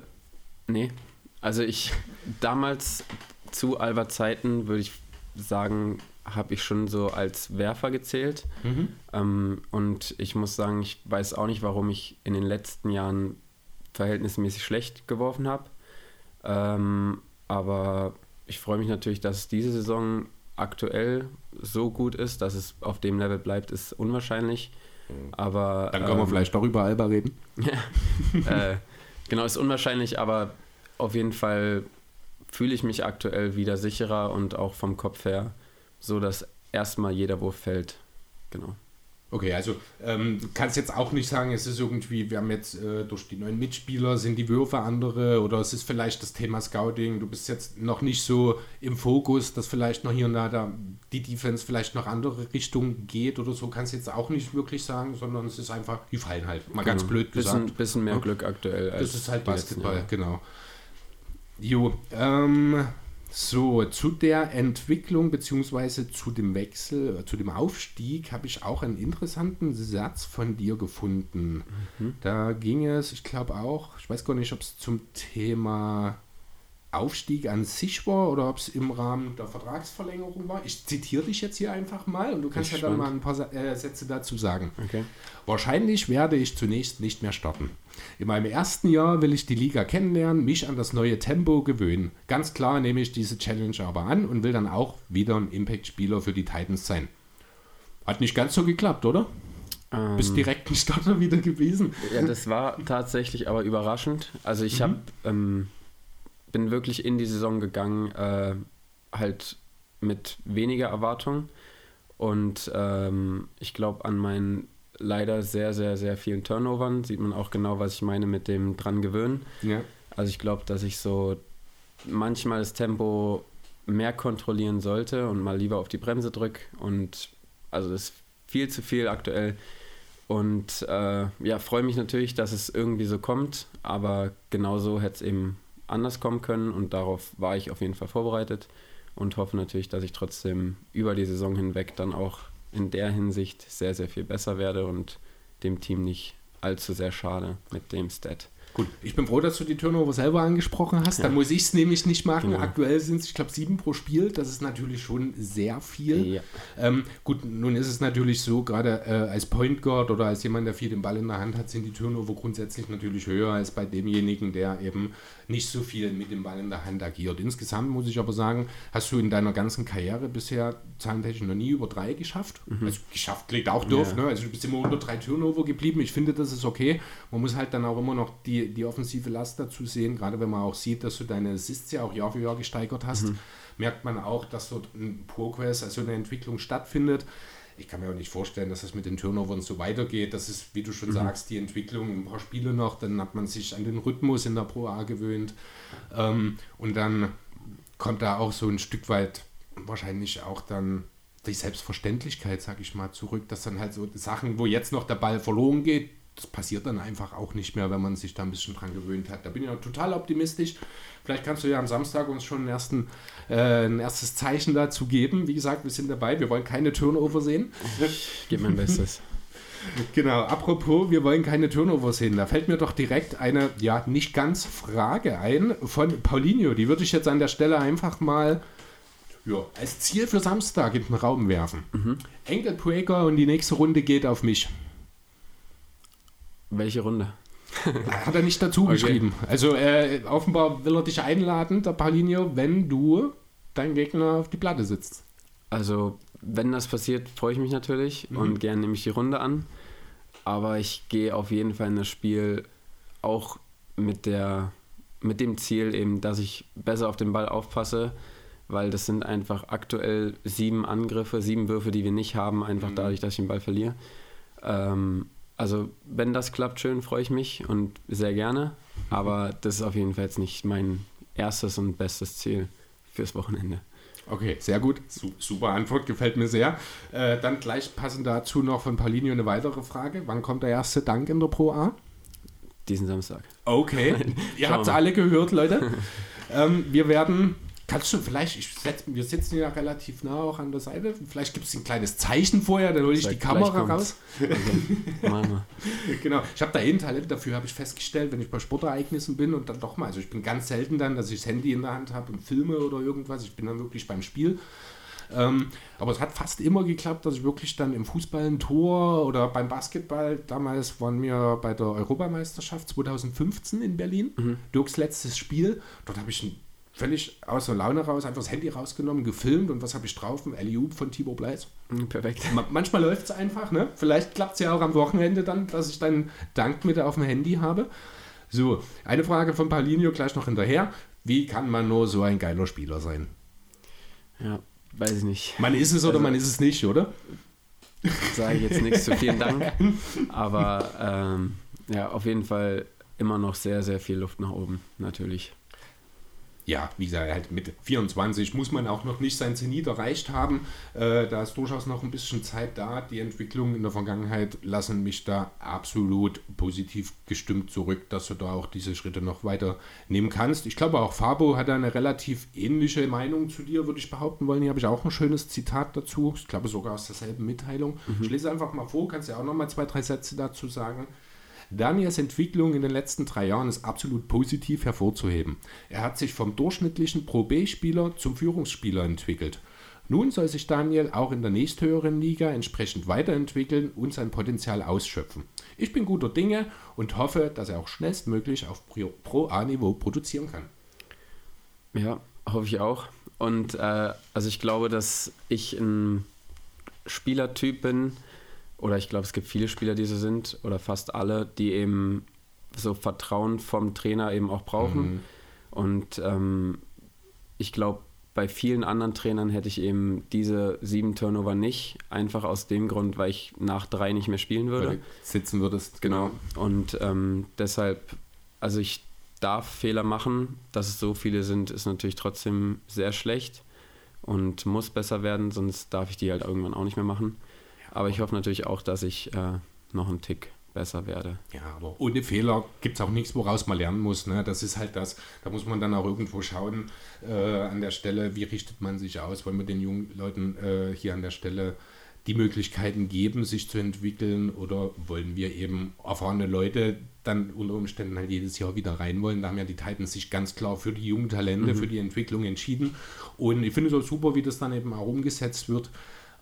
S2: nee. Also ich (laughs) damals zu Albert Zeiten würde ich sagen, habe ich schon so als Werfer gezählt. Mhm. Ähm, und ich muss sagen, ich weiß auch nicht, warum ich in den letzten Jahren verhältnismäßig schlecht geworfen habe. Ähm, aber ich freue mich natürlich, dass es diese Saison aktuell so gut ist, dass es auf dem Level bleibt, ist unwahrscheinlich. Mhm. Aber
S1: dann können ähm, wir vielleicht doch über Alba reden. (laughs)
S2: äh, genau, ist unwahrscheinlich, aber auf jeden Fall fühle ich mich aktuell wieder sicherer und auch vom Kopf her so, dass erstmal jeder Wurf fällt. Genau.
S1: Okay, also ähm, du kannst jetzt auch nicht sagen, es ist irgendwie, wir haben jetzt äh, durch die neuen Mitspieler, sind die Würfe andere oder es ist vielleicht das Thema Scouting, du bist jetzt noch nicht so im Fokus, dass vielleicht noch hier und da, da die Defense vielleicht noch andere Richtungen geht oder so, kannst du jetzt auch nicht wirklich sagen, sondern es ist einfach, die fallen halt, mal genau. ganz blöd
S2: gesagt. Bisschen, bisschen mehr ja? Glück aktuell.
S1: Als das ist halt Basketball, genau. Jo, ähm, so, zu der Entwicklung bzw. zu dem Wechsel, äh, zu dem Aufstieg habe ich auch einen interessanten Satz von dir gefunden. Mhm. Da ging es, ich glaube auch, ich weiß gar nicht, ob es zum Thema Aufstieg an sich war oder ob es im Rahmen der Vertragsverlängerung war. Ich zitiere dich jetzt hier einfach mal und du kannst ja dann mal ein paar äh, Sätze dazu sagen. Okay. Wahrscheinlich werde ich zunächst nicht mehr starten. In meinem ersten Jahr will ich die Liga kennenlernen, mich an das neue Tempo gewöhnen. Ganz klar nehme ich diese Challenge aber an und will dann auch wieder ein Impact-Spieler für die Titans sein. Hat nicht ganz so geklappt, oder? Ähm, Bist direkt ein Starter wieder gewesen.
S2: Ja, das war tatsächlich aber überraschend. Also ich mhm. habe ähm, bin wirklich in die Saison gegangen, äh, halt mit weniger Erwartung. Und ähm, ich glaube, an meinen leider sehr, sehr, sehr vielen Turnovern sieht man auch genau, was ich meine mit dem dran gewöhnen. Ja. Also ich glaube, dass ich so manchmal das Tempo mehr kontrollieren sollte und mal lieber auf die Bremse drücke. Und also das ist viel zu viel aktuell. Und äh, ja, freue mich natürlich, dass es irgendwie so kommt, aber genauso hätte es eben anders kommen können und darauf war ich auf jeden Fall vorbereitet und hoffe natürlich, dass ich trotzdem über die Saison hinweg dann auch in der Hinsicht sehr, sehr viel besser werde und dem Team nicht allzu sehr schade mit dem Stat.
S1: Gut, ich bin froh, dass du die Turnover selber angesprochen hast. Ja. Dann muss ich es nämlich nicht machen. Genau. Aktuell sind es, ich glaube, sieben pro Spiel. Das ist natürlich schon sehr viel. Ja. Ähm, gut, nun ist es natürlich so, gerade äh, als Point Guard oder als jemand, der viel den Ball in der Hand hat, sind die Turnover grundsätzlich natürlich höher als bei demjenigen, der eben nicht so viel mit dem Ball in der Hand agiert. Insgesamt muss ich aber sagen, hast du in deiner ganzen Karriere bisher zahlentechnisch noch nie über drei geschafft. Mhm. Also geschafft klingt auch doof, ja. ne? Also du bist immer unter drei Turnover geblieben. Ich finde, das ist okay. Man muss halt dann auch immer noch die, die offensive Last dazu sehen, gerade wenn man auch sieht, dass du deine Assists ja auch Jahr für Jahr gesteigert hast, mhm. merkt man auch, dass dort ein Progress, also eine Entwicklung stattfindet ich kann mir auch nicht vorstellen, dass es mit den Turnovern so weitergeht. Das ist, wie du schon mhm. sagst, die Entwicklung, ein paar Spiele noch, dann hat man sich an den Rhythmus in der Pro A gewöhnt. Ähm, und dann kommt da auch so ein Stück weit wahrscheinlich auch dann die Selbstverständlichkeit, sag ich mal, zurück, dass dann halt so Sachen, wo jetzt noch der Ball verloren geht, das passiert dann einfach auch nicht mehr, wenn man sich da ein bisschen dran gewöhnt hat. Da bin ich auch total optimistisch. Vielleicht kannst du ja am Samstag uns schon ersten, äh, ein erstes Zeichen dazu geben. Wie gesagt, wir sind dabei. Wir wollen keine Turnover sehen. (laughs)
S2: Ich gebe mein Bestes.
S1: Genau, apropos, wir wollen keine Turnover sehen. Da fällt mir doch direkt eine, ja, nicht ganz Frage ein von Paulinho. Die würde ich jetzt an der Stelle einfach mal ja, als Ziel für Samstag in den Raum werfen. Mhm. Enkel Breaker und die nächste Runde geht auf mich.
S2: Welche Runde? (laughs)
S1: Hat er nicht dazu okay. geschrieben. Also äh, offenbar will er dich einladen, der Paulinho, wenn du deinen Gegner auf die Platte sitzt.
S2: Also, wenn das passiert, freue ich mich natürlich mhm. und gerne nehme ich die Runde an. Aber ich gehe auf jeden Fall in das Spiel auch mit, der, mit dem Ziel eben, dass ich besser auf den Ball aufpasse, weil das sind einfach aktuell sieben Angriffe, sieben Würfe, die wir nicht haben, einfach mhm. dadurch, dass ich den Ball verliere. Ähm, also, wenn das klappt, schön, freue ich mich und sehr gerne. Aber das ist auf jeden Fall jetzt nicht mein erstes und bestes Ziel fürs Wochenende.
S1: Okay, sehr gut. Super Antwort, gefällt mir sehr. Äh, dann gleich passend dazu noch von Paulinho eine weitere Frage. Wann kommt der erste Dank in der Pro A?
S2: Diesen Samstag.
S1: Okay, (laughs) ihr habt es alle gehört, Leute. (laughs) ähm, wir werden kannst du vielleicht, ich setz, wir sitzen ja relativ nah auch an der Seite, vielleicht gibt es ein kleines Zeichen vorher, dann hole ich die Kamera raus. Also, (laughs) genau, ich habe da eh ein Talent dafür, habe ich festgestellt, wenn ich bei Sportereignissen bin und dann doch mal, also ich bin ganz selten dann, dass ich das Handy in der Hand habe und filme oder irgendwas, ich bin dann wirklich beim Spiel. Ähm, aber es hat fast immer geklappt, dass ich wirklich dann im Fußball ein Tor oder beim Basketball, damals waren wir bei der Europameisterschaft 2015 in Berlin, mhm. Dirks letztes Spiel, dort habe ich ein völlig aus der Laune raus, einfach das Handy rausgenommen, gefilmt und was habe ich drauf? Ein Eliub von Tibor Bleis.
S2: Mhm, perfekt.
S1: Ma manchmal läuft es einfach, ne? Vielleicht klappt es ja auch am Wochenende dann, dass ich dann Dank mit auf dem Handy habe. So, eine Frage von Paulinho gleich noch hinterher. Wie kann man nur so ein geiler Spieler sein?
S2: Ja, weiß ich nicht.
S1: Man ist es oder also, man ist es nicht, oder?
S2: Sage ich jetzt nichts zu vielen (laughs) Dank. Aber ähm, ja, auf jeden Fall immer noch sehr, sehr viel Luft nach oben, natürlich
S1: ja, wie gesagt, halt mit 24 muss man auch noch nicht sein Zenit erreicht haben. Äh, da ist durchaus noch ein bisschen Zeit da. Die Entwicklungen in der Vergangenheit lassen mich da absolut positiv gestimmt zurück, dass du da auch diese Schritte noch weiter nehmen kannst. Ich glaube auch Fabo hat eine relativ ähnliche Meinung zu dir, würde ich behaupten wollen. Hier habe ich auch ein schönes Zitat dazu. Ich glaube sogar aus derselben Mitteilung. Mhm. Ich lese einfach mal vor, kannst ja auch noch mal zwei, drei Sätze dazu sagen. Daniels Entwicklung in den letzten drei Jahren ist absolut positiv hervorzuheben. Er hat sich vom durchschnittlichen Pro B-Spieler zum Führungsspieler entwickelt. Nun soll sich Daniel auch in der nächsthöheren Liga entsprechend weiterentwickeln und sein Potenzial ausschöpfen. Ich bin guter Dinge und hoffe, dass er auch schnellstmöglich auf Pro A-Niveau produzieren kann.
S2: Ja, hoffe ich auch. Und äh, also ich glaube, dass ich ein Spielertyp bin, oder ich glaube, es gibt viele Spieler, die so sind, oder fast alle, die eben so Vertrauen vom Trainer eben auch brauchen. Mhm. Und ähm, ich glaube, bei vielen anderen Trainern hätte ich eben diese sieben Turnover nicht. Einfach aus dem Grund, weil ich nach drei nicht mehr spielen würde.
S1: Sitzen würdest.
S2: Genau. Und ähm, deshalb, also ich darf Fehler machen. Dass es so viele sind, ist natürlich trotzdem sehr schlecht und muss besser werden, sonst darf ich die halt irgendwann auch nicht mehr machen. Aber ich hoffe natürlich auch, dass ich äh, noch einen Tick besser werde.
S1: Ja, aber ohne Fehler gibt es auch nichts, woraus man lernen muss. Ne? Das ist halt das, da muss man dann auch irgendwo schauen äh, an der Stelle, wie richtet man sich aus, wollen wir den jungen Leuten äh, hier an der Stelle die Möglichkeiten geben, sich zu entwickeln oder wollen wir eben erfahrene Leute dann unter Umständen halt jedes Jahr wieder rein wollen. Da haben ja die Titans sich ganz klar für die jungen Talente, mhm. für die Entwicklung entschieden und ich finde es auch super, wie das dann eben auch umgesetzt wird.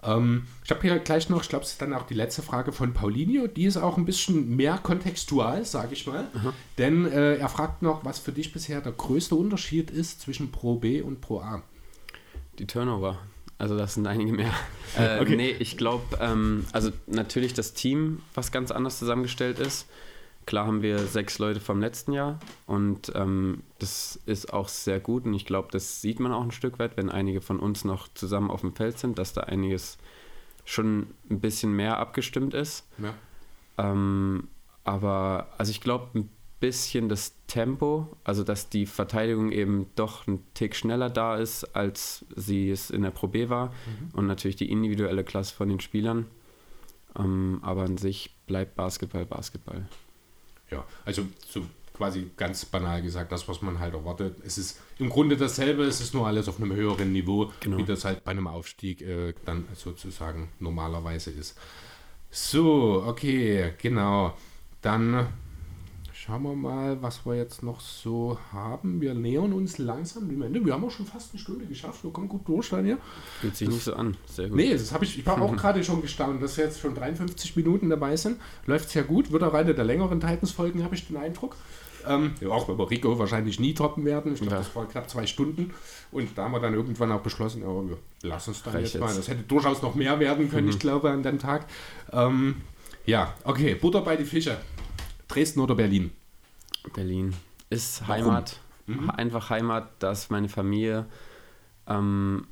S1: Ähm, ich habe hier gleich noch, ich glaube, es ist dann auch die letzte Frage von Paulinho. Die ist auch ein bisschen mehr kontextual, sage ich mal. Aha. Denn äh, er fragt noch, was für dich bisher der größte Unterschied ist zwischen Pro B und Pro A.
S2: Die Turnover. Also das sind einige mehr. (laughs) Äh, okay. Nee, ich glaube, ähm, also natürlich das Team, was ganz anders zusammengestellt ist. Klar haben wir sechs Leute vom letzten Jahr und ähm, das ist auch sehr gut und ich glaube, das sieht man auch ein Stück weit, wenn einige von uns noch zusammen auf dem Feld sind, dass da einiges schon ein bisschen mehr abgestimmt ist. Ja. Ähm, aber also ich glaube ein bisschen das Tempo, also dass die Verteidigung eben doch ein Tick schneller da ist, als sie es in der Pro B war mhm. und natürlich die individuelle Klasse von den Spielern. Ähm, aber an sich bleibt Basketball Basketball.
S1: Ja, also so quasi ganz banal gesagt, das, was man halt erwartet. Es ist im Grunde dasselbe, es ist nur alles auf einem höheren Niveau, genau. wie das halt bei einem Aufstieg äh, dann sozusagen normalerweise ist. So, okay, genau. Dann Schauen wir mal, was wir jetzt noch so haben. Wir nähern uns langsam dem Ende. Wir haben auch schon fast eine Stunde geschafft. Wir kommen gut durch, Daniel.
S2: Fühlt sich das, nicht so an.
S1: Sehr gut. Nee, das habe ich, ich war auch (laughs) gerade schon gestaunt, dass wir jetzt schon 53 Minuten dabei sind. Läuft sehr gut. Wird auch eine der längeren Titans-Folgen, habe ich den Eindruck. Ähm, ja, auch wir Rico wahrscheinlich nie toppen werden. Ich glaube, ja. das war knapp zwei Stunden. Und da haben wir dann irgendwann auch beschlossen, ja, wir lassen es dann Reicht jetzt mal. Das hätte durchaus noch mehr werden können, mhm. ich glaube, an dem Tag. Ähm, ja, okay, Butter bei die Fische. Dresden oder Berlin?
S2: Berlin. Ist Warum? Heimat. Mhm. Einfach Heimat, da ist meine Familie. Ähm,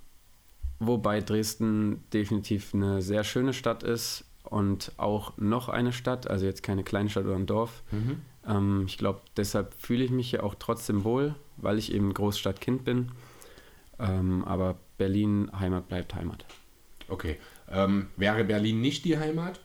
S2: wobei Dresden definitiv eine sehr schöne Stadt ist und auch noch eine Stadt, also jetzt keine Kleinstadt oder ein Dorf. Mhm. Ähm, ich glaube, deshalb fühle ich mich hier auch trotzdem wohl, weil ich eben Großstadtkind bin. Ähm, aber Berlin, Heimat bleibt Heimat.
S1: Okay. Ähm, wäre Berlin nicht die Heimat?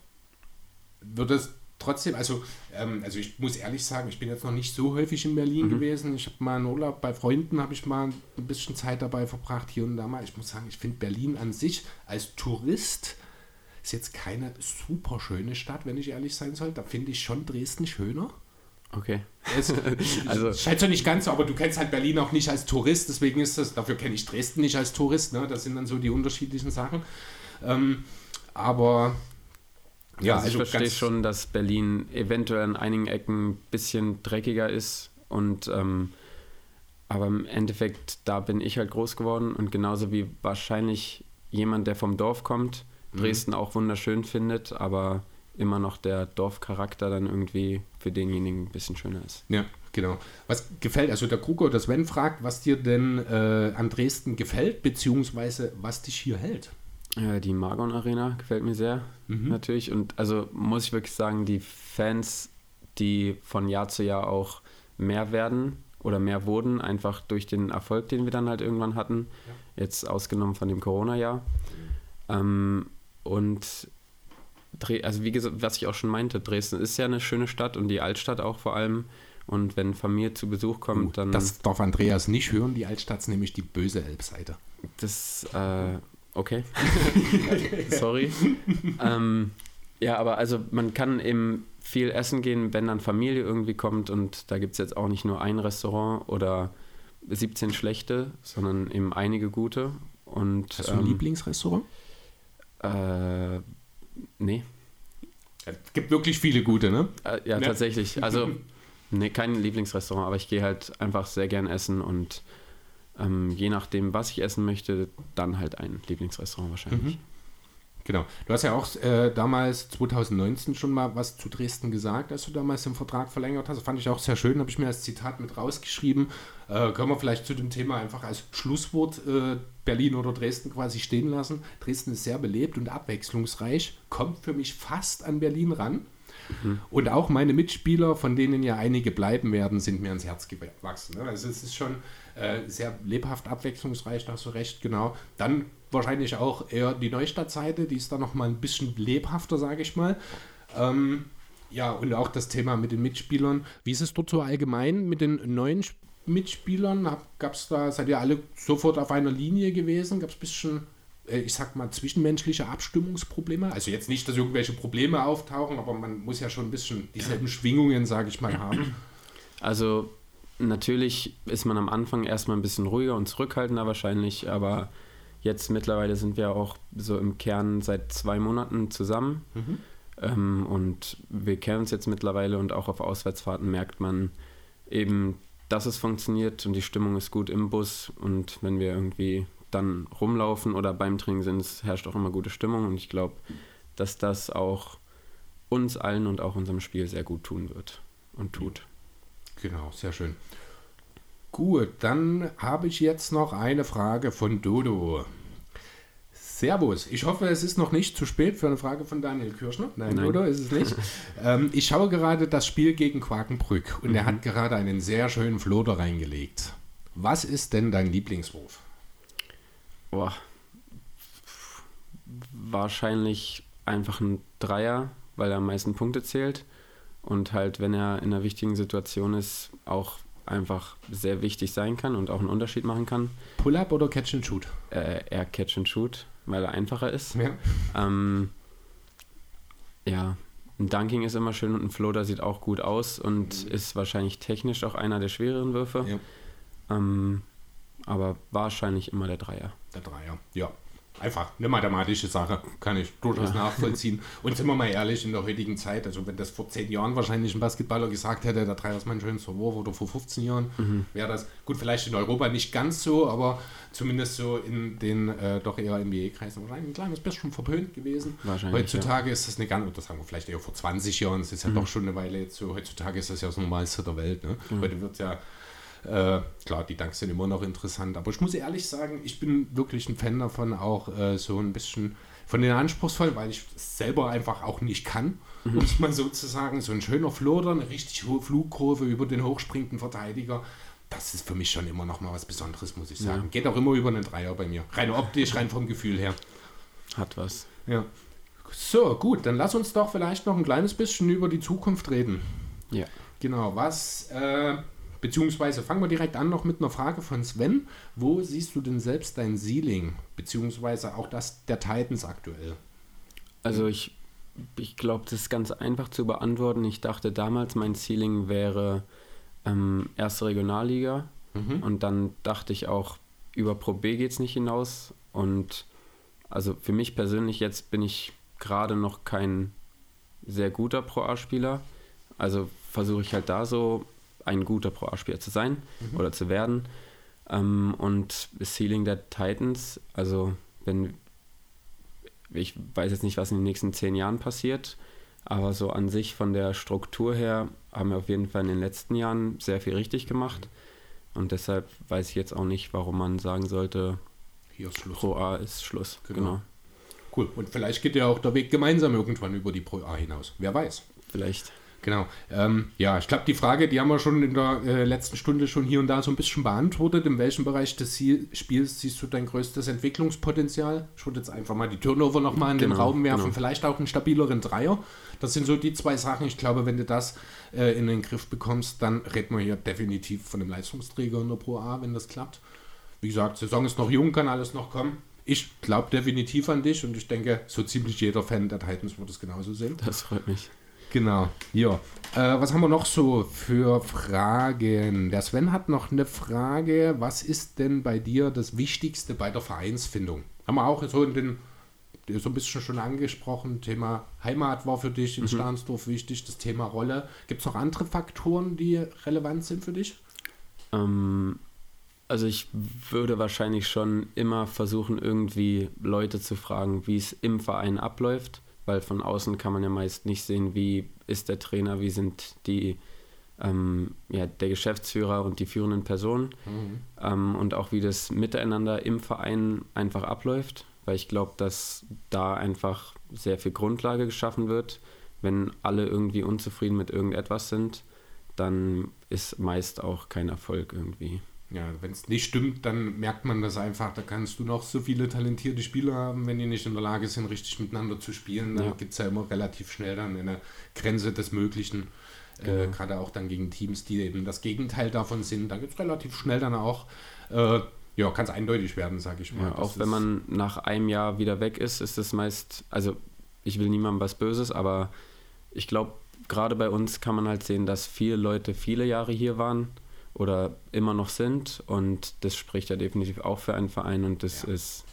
S1: Würde es trotzdem, also, ähm, also ich muss ehrlich sagen, ich bin jetzt noch nicht so häufig in Berlin mhm. gewesen. Ich habe mal einen Urlaub bei Freunden, habe ich mal ein bisschen Zeit dabei verbracht, hier und da mal. Ich muss sagen, ich finde Berlin an sich als Tourist ist jetzt keine super schöne Stadt, wenn ich ehrlich sein soll. Da finde ich schon Dresden schöner.
S2: Okay.
S1: Es, (laughs) also scheint ja nicht ganz so, aber du kennst halt Berlin auch nicht als Tourist, deswegen ist das, dafür kenne ich Dresden nicht als Tourist, ne? Das sind dann so die unterschiedlichen Sachen. Ähm, aber
S2: ja, also, also ich verstehe schon, dass Berlin eventuell an einigen Ecken ein bisschen dreckiger ist und ähm, aber im Endeffekt, da bin ich halt groß geworden und genauso wie wahrscheinlich jemand, der vom Dorf kommt, mhm. Dresden auch wunderschön findet, aber immer noch der Dorfcharakter dann irgendwie für denjenigen ein bisschen schöner ist.
S1: Ja, genau. Was gefällt, also der Kruger oder Sven fragt, was dir denn äh, an Dresden gefällt, beziehungsweise was dich hier hält.
S2: Ja, die Margon Arena gefällt mir sehr, mhm. natürlich. Und also muss ich wirklich sagen, die Fans, die von Jahr zu Jahr auch mehr werden oder mehr wurden, einfach durch den Erfolg, den wir dann halt irgendwann hatten, ja. jetzt ausgenommen von dem Corona-Jahr. Mhm. Ähm, und also wie gesagt, was ich auch schon meinte, Dresden ist ja eine schöne Stadt und die Altstadt auch vor allem. Und wenn Familie zu Besuch kommt, uh, dann.
S1: Das darf Andreas nicht hören, die Altstadt ist nämlich die böse Elbseite.
S2: Das, äh, okay. (laughs) Sorry. (laughs) ähm, ja, aber also man kann eben viel essen gehen, wenn dann Familie irgendwie kommt und da gibt es jetzt auch nicht nur ein Restaurant oder 17 schlechte, sondern eben einige gute. Und,
S1: Hast du ein ähm, Lieblingsrestaurant?
S2: Äh, Nee.
S1: Es gibt wirklich viele gute, ne?
S2: Äh, ja, ja, tatsächlich. Also, (laughs) nee, kein Lieblingsrestaurant, aber ich gehe halt einfach sehr gern essen und ähm, je nachdem, was ich essen möchte, dann halt ein Lieblingsrestaurant wahrscheinlich. Mhm.
S1: Genau. Du hast ja auch äh, damals 2019 schon mal was zu Dresden gesagt, als du damals den Vertrag verlängert hast. Fand ich auch sehr schön, habe ich mir als Zitat mit rausgeschrieben. Äh, können wir vielleicht zu dem Thema einfach als Schlusswort äh, Berlin oder Dresden quasi stehen lassen. Dresden ist sehr belebt und abwechslungsreich, kommt für mich fast an Berlin ran. Und auch meine Mitspieler, von denen ja einige bleiben werden, sind mir ans Herz gewachsen. Ne? Also es ist schon äh, sehr lebhaft, abwechslungsreich, da du recht, genau. Dann wahrscheinlich auch eher die Neustadtseite, die ist da nochmal ein bisschen lebhafter, sage ich mal. Ähm, ja, und auch das Thema mit den Mitspielern. Wie ist es dort so allgemein mit den neuen Mitspielern? Gab es da, seid ihr alle sofort auf einer Linie gewesen? Gab es ein bisschen, ich sag mal, zwischenmenschliche Abstimmungsprobleme? Also jetzt nicht, dass irgendwelche Probleme auftauchen, aber man muss ja schon ein bisschen dieselben Schwingungen, sage ich mal, haben.
S2: Also natürlich ist man am Anfang erstmal ein bisschen ruhiger und zurückhaltender wahrscheinlich, aber Jetzt mittlerweile sind wir auch so im Kern seit zwei Monaten zusammen. Mhm. Ähm, und wir kennen uns jetzt mittlerweile und auch auf Auswärtsfahrten merkt man eben, dass es funktioniert und die Stimmung ist gut im Bus. Und wenn wir irgendwie dann rumlaufen oder beim Training sind, es herrscht auch immer gute Stimmung. Und ich glaube, dass das auch uns allen und auch unserem Spiel sehr gut tun wird und tut.
S1: Genau, sehr schön. Gut, dann habe ich jetzt noch eine Frage von Dodo. Servus, ich hoffe, es ist noch nicht zu spät für eine Frage von Daniel Kirschner. Nein, Nein. Dodo, ist es nicht. (laughs) ähm, ich schaue gerade das Spiel gegen Quakenbrück und mhm. er hat gerade einen sehr schönen Floater reingelegt. Was ist denn dein Lieblingswurf?
S2: Boah. Wahrscheinlich einfach ein Dreier, weil er am meisten Punkte zählt und halt, wenn er in einer wichtigen Situation ist, auch einfach sehr wichtig sein kann und auch einen Unterschied machen kann.
S1: Pull-up oder Catch and Shoot?
S2: Äh, eher Catch and Shoot, weil er einfacher ist. Ja. Ähm, ja, ein Dunking ist immer schön und ein Floater sieht auch gut aus und mhm. ist wahrscheinlich technisch auch einer der schwereren Würfe. Ja. Ähm, aber wahrscheinlich immer der Dreier.
S1: Der Dreier, ja einfach eine mathematische Sache, kann ich durchaus ja. nachvollziehen. Und sind wir mal ehrlich, in der heutigen Zeit, also wenn das vor zehn Jahren wahrscheinlich ein Basketballer gesagt hätte, der Dreier ist mein schönster Wurf oder vor 15 Jahren, mhm. wäre das, gut, vielleicht in Europa nicht ganz so, aber zumindest so in den äh, doch eher NBA-Kreisen wahrscheinlich ein kleines bisschen verpönt gewesen. Heutzutage ja. ist das eine ganz, das sagen wir vielleicht eher vor 20 Jahren, das ist ja mhm. doch schon eine Weile jetzt so, heutzutage ist das ja das Normalste der Welt. Ne? Mhm. Heute wird ja äh, klar, die Dunks sind immer noch interessant, aber ich muss ehrlich sagen, ich bin wirklich ein Fan davon, auch äh, so ein bisschen von den anspruchsvollen, weil ich es selber einfach auch nicht kann, um es mal so zu sagen. So ein schöner Floater, eine richtig hohe Flugkurve über den hochspringenden Verteidiger. Das ist für mich schon immer noch mal was Besonderes, muss ich sagen. Ja. Geht auch immer über einen Dreier bei mir. Rein optisch, rein vom Gefühl her.
S2: Hat was.
S1: Ja. So, gut, dann lass uns doch vielleicht noch ein kleines bisschen über die Zukunft reden.
S2: Ja.
S1: Genau, was, äh, beziehungsweise fangen wir direkt an noch mit einer Frage von Sven. Wo siehst du denn selbst dein Ceiling, beziehungsweise auch das der Titans aktuell?
S2: Also ich, ich glaube, das ist ganz einfach zu beantworten. Ich dachte damals, mein Ceiling wäre ähm, erste Regionalliga.
S1: Mhm.
S2: Und dann dachte ich auch, über Pro B geht es nicht hinaus. Und also für mich persönlich jetzt bin ich gerade noch kein sehr guter Pro A-Spieler. Also versuche ich halt da so ein guter Pro A-Spieler zu sein
S1: Mhm.
S2: oder zu werden. Ähm, und das Ceiling der Titans, also wenn ich weiß jetzt nicht, was in den nächsten zehn Jahren passiert, aber so an sich von der Struktur her haben wir auf jeden Fall in den letzten Jahren sehr viel richtig gemacht. Und deshalb weiß ich jetzt auch nicht, warum man sagen sollte,
S1: Hier ist Schluss.
S2: Pro A ist Schluss.
S1: Genau.
S2: Genau.
S1: Cool. Und vielleicht geht ja auch der Weg gemeinsam irgendwann über die Pro A hinaus. Wer weiß.
S2: Vielleicht.
S1: Genau. Ähm, ja, ich glaube, die Frage, die haben wir schon in der äh, letzten Stunde schon hier und da so ein bisschen beantwortet. In welchem Bereich des Sie Spiels siehst du dein größtes Entwicklungspotenzial? Ich würde jetzt einfach mal die Turnover nochmal in den
S2: Genau,
S1: Raum werfen.
S2: genau.
S1: Vielleicht auch einen stabileren Dreier. Das sind so die zwei Sachen. Ich glaube, wenn du das äh, in den Griff bekommst, dann reden wir hier definitiv von einem Leistungsträger in der Pro A, wenn das klappt. Wie gesagt, Saison ist noch jung, kann alles noch kommen. Ich glaube definitiv an dich und ich denke, so ziemlich jeder Fan der Titans wird es genauso sehen.
S2: Das freut mich.
S1: Genau, ja. Äh, was haben wir noch so für Fragen? Der Sven hat noch eine Frage. Was ist denn bei dir das Wichtigste bei der Vereinsfindung? Haben wir auch so in den so ein bisschen schon angesprochen. Thema Heimat war für dich in Stahnsdorf wichtig, das Thema Rolle. Gibt es noch andere Faktoren, die relevant sind für dich?
S2: Ähm, also ich würde wahrscheinlich schon immer versuchen, irgendwie Leute zu fragen, wie es im Verein abläuft, weil von außen kann man ja meist nicht sehen, wie ist der Trainer, wie sind die ähm, ja, der Geschäftsführer und die führenden Personen ähm, und auch wie das Miteinander im Verein einfach abläuft, weil ich glaube, dass da einfach sehr viel Grundlage geschaffen wird. Wenn alle irgendwie unzufrieden mit irgendetwas sind, dann ist meist auch kein Erfolg irgendwie.
S1: Ja, wenn es nicht stimmt, dann merkt man das einfach. Da kannst du noch so viele talentierte Spieler haben, wenn die nicht in der Lage sind, richtig miteinander zu spielen. Dann
S2: Ja.
S1: gibt es ja immer relativ schnell dann eine Grenze des Möglichen. Äh,
S2: Genau.
S1: Gerade auch dann gegen Teams, die eben das Gegenteil davon sind. Dann gibt es relativ schnell dann auch, äh, ja, kann es eindeutig werden, sage ich mal.
S2: Ja, auch wenn man nach einem Jahr wieder weg ist, ist es meist, also ich will niemandem was Böses, aber ich glaube, gerade bei uns kann man halt sehen, dass viele Leute viele Jahre hier waren oder immer noch sind und das spricht ja definitiv auch für einen Verein und das
S1: Ja.
S2: ist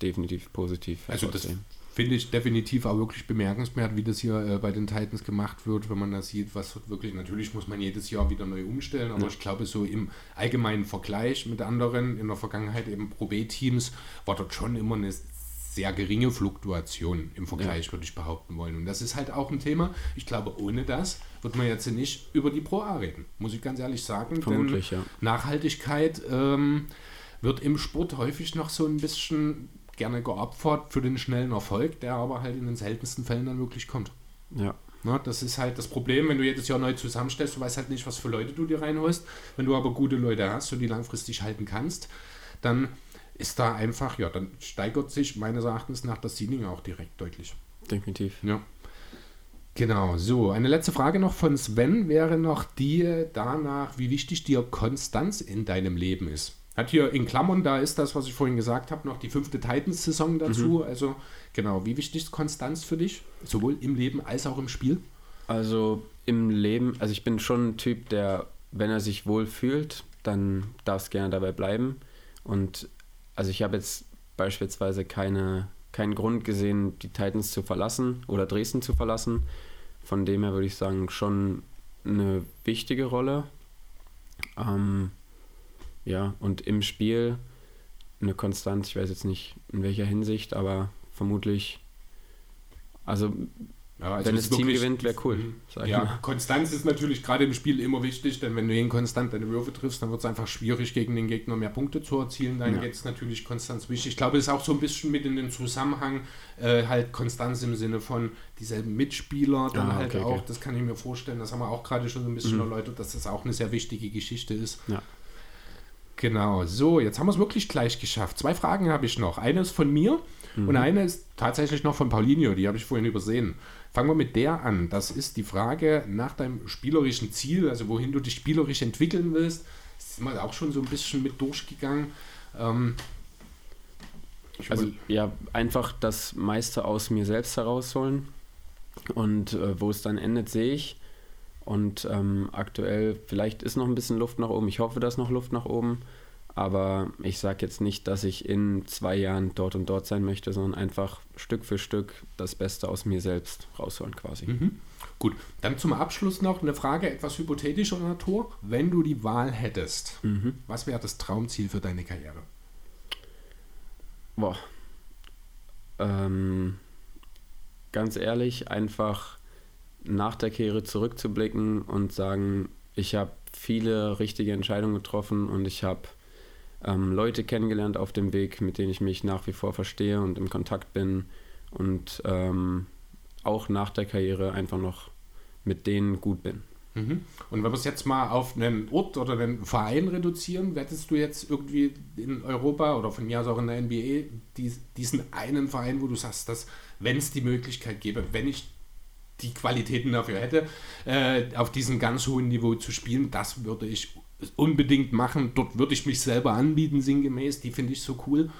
S2: definitiv positiv.
S1: Also das finde ich definitiv auch wirklich bemerkenswert, wie das hier äh, bei den Titans gemacht wird, wenn man da sieht, was wirklich, natürlich muss man jedes Jahr wieder neu umstellen, aber
S2: Ja.
S1: ich glaube, so im allgemeinen Vergleich mit anderen, in der Vergangenheit eben Pro B-Teams, war dort schon immer eine sehr geringe Fluktuation im Vergleich, würde ich behaupten wollen. Und das ist halt auch ein Thema. Ich glaube, ohne das wird man jetzt nicht über die Pro A reden, muss ich ganz ehrlich sagen.
S2: Vermutlich, ja.
S1: Nachhaltigkeit ähm, wird im Sport häufig noch so ein bisschen gerne geopfert für den schnellen Erfolg, der aber halt in den seltensten Fällen dann wirklich kommt.
S2: Ja,
S1: Na, das ist halt das Problem, wenn du jedes Jahr neu zusammenstellst, du weißt halt nicht, was für Leute du dir reinholst. Wenn du aber gute Leute hast und die langfristig halten kannst, dann ist da einfach, ja, dann steigert sich meines Erachtens nach das Ceiling auch direkt deutlich.
S2: definitiv.
S1: Ja. Genau, so, eine letzte Frage noch von Sven wäre noch die danach, wie wichtig dir Konstanz in deinem Leben ist. Hat hier in Klammern, da ist das, was ich vorhin gesagt habe, noch die fünfte Titans-Saison dazu. Also, genau, wie wichtig ist Konstanz für dich? Sowohl im Leben als auch im Spiel?
S2: Also im Leben, also ich bin schon ein Typ, der, wenn er sich wohl fühlt, dann darf es gerne dabei bleiben. Und also ich habe jetzt beispielsweise keine, keinen Grund gesehen, die Titans zu verlassen oder Dresden zu verlassen. Von dem her würde ich sagen, schon eine wichtige Rolle. Ähm, ja, und im Spiel eine Konstanz, ich weiß jetzt nicht in welcher Hinsicht, aber vermutlich, also
S1: Ja,
S2: wenn
S1: es
S2: das Team
S1: wirklich-
S2: gewinnt, wäre cool.
S1: Ja. Konstanz ist natürlich gerade im Spiel immer wichtig, denn wenn du ihn konstant deine Würfe triffst, dann wird es einfach schwierig, gegen den Gegner mehr Punkte zu erzielen. Dann
S2: Ja.
S1: geht es natürlich Konstanz wichtig. Ich glaube, es ist auch so ein bisschen mit in den Zusammenhang äh, halt Konstanz im Sinne von dieselben Mitspieler, dann
S2: Ah,
S1: halt
S2: okay,
S1: auch,
S2: okay.
S1: das kann ich mir vorstellen, das haben wir auch gerade schon so ein bisschen
S2: Mhm.
S1: erläutert, dass das auch eine sehr wichtige Geschichte ist.
S2: Ja.
S1: Genau, so, jetzt haben wir es wirklich gleich geschafft. Zwei Fragen habe ich noch. Eine ist von mir Mhm. Und eine ist tatsächlich noch von Paulinho, die habe ich vorhin übersehen. Fangen wir mit der an. Das ist die Frage nach deinem spielerischen Ziel, also wohin du dich spielerisch entwickeln willst. Das ist mal auch schon so ein bisschen mit durchgegangen. Ähm,
S2: also ja, einfach das meiste aus mir selbst herausholen. Und äh, wo es dann endet, sehe ich. Und ähm, aktuell, vielleicht ist noch ein bisschen Luft nach oben. Ich hoffe, dass noch Luft nach oben. Aber ich sage jetzt nicht, dass ich in zwei Jahren dort und dort sein möchte, sondern einfach Stück für Stück das Beste aus mir selbst rausholen quasi.
S1: Mhm. Gut, dann zum Abschluss noch eine Frage etwas hypothetischer Natur. Wenn du die Wahl hättest, mhm. was wäre das Traumziel für deine Karriere?
S2: Boah. Ähm, ganz ehrlich, einfach nach der Karriere zurückzublicken und sagen, ich habe viele richtige Entscheidungen getroffen und ich habe ähm, Leute kennengelernt auf dem Weg, mit denen ich mich nach wie vor verstehe und im Kontakt bin und ähm, auch nach der Karriere einfach noch mit denen gut bin.
S1: Mhm. Und wenn wir es jetzt mal auf einen Ort oder einen Verein reduzieren, hättest du jetzt irgendwie in Europa oder von mir aus auch in der NBA diesen einen Verein, wo du sagst, dass wenn es die Möglichkeit gäbe, wenn ich die Qualitäten dafür hätte, äh, auf diesem ganz hohen Niveau zu spielen, das würde ich unbedingt machen. Dort würde ich mich selber anbieten, sinngemäß. Die finde ich so cool.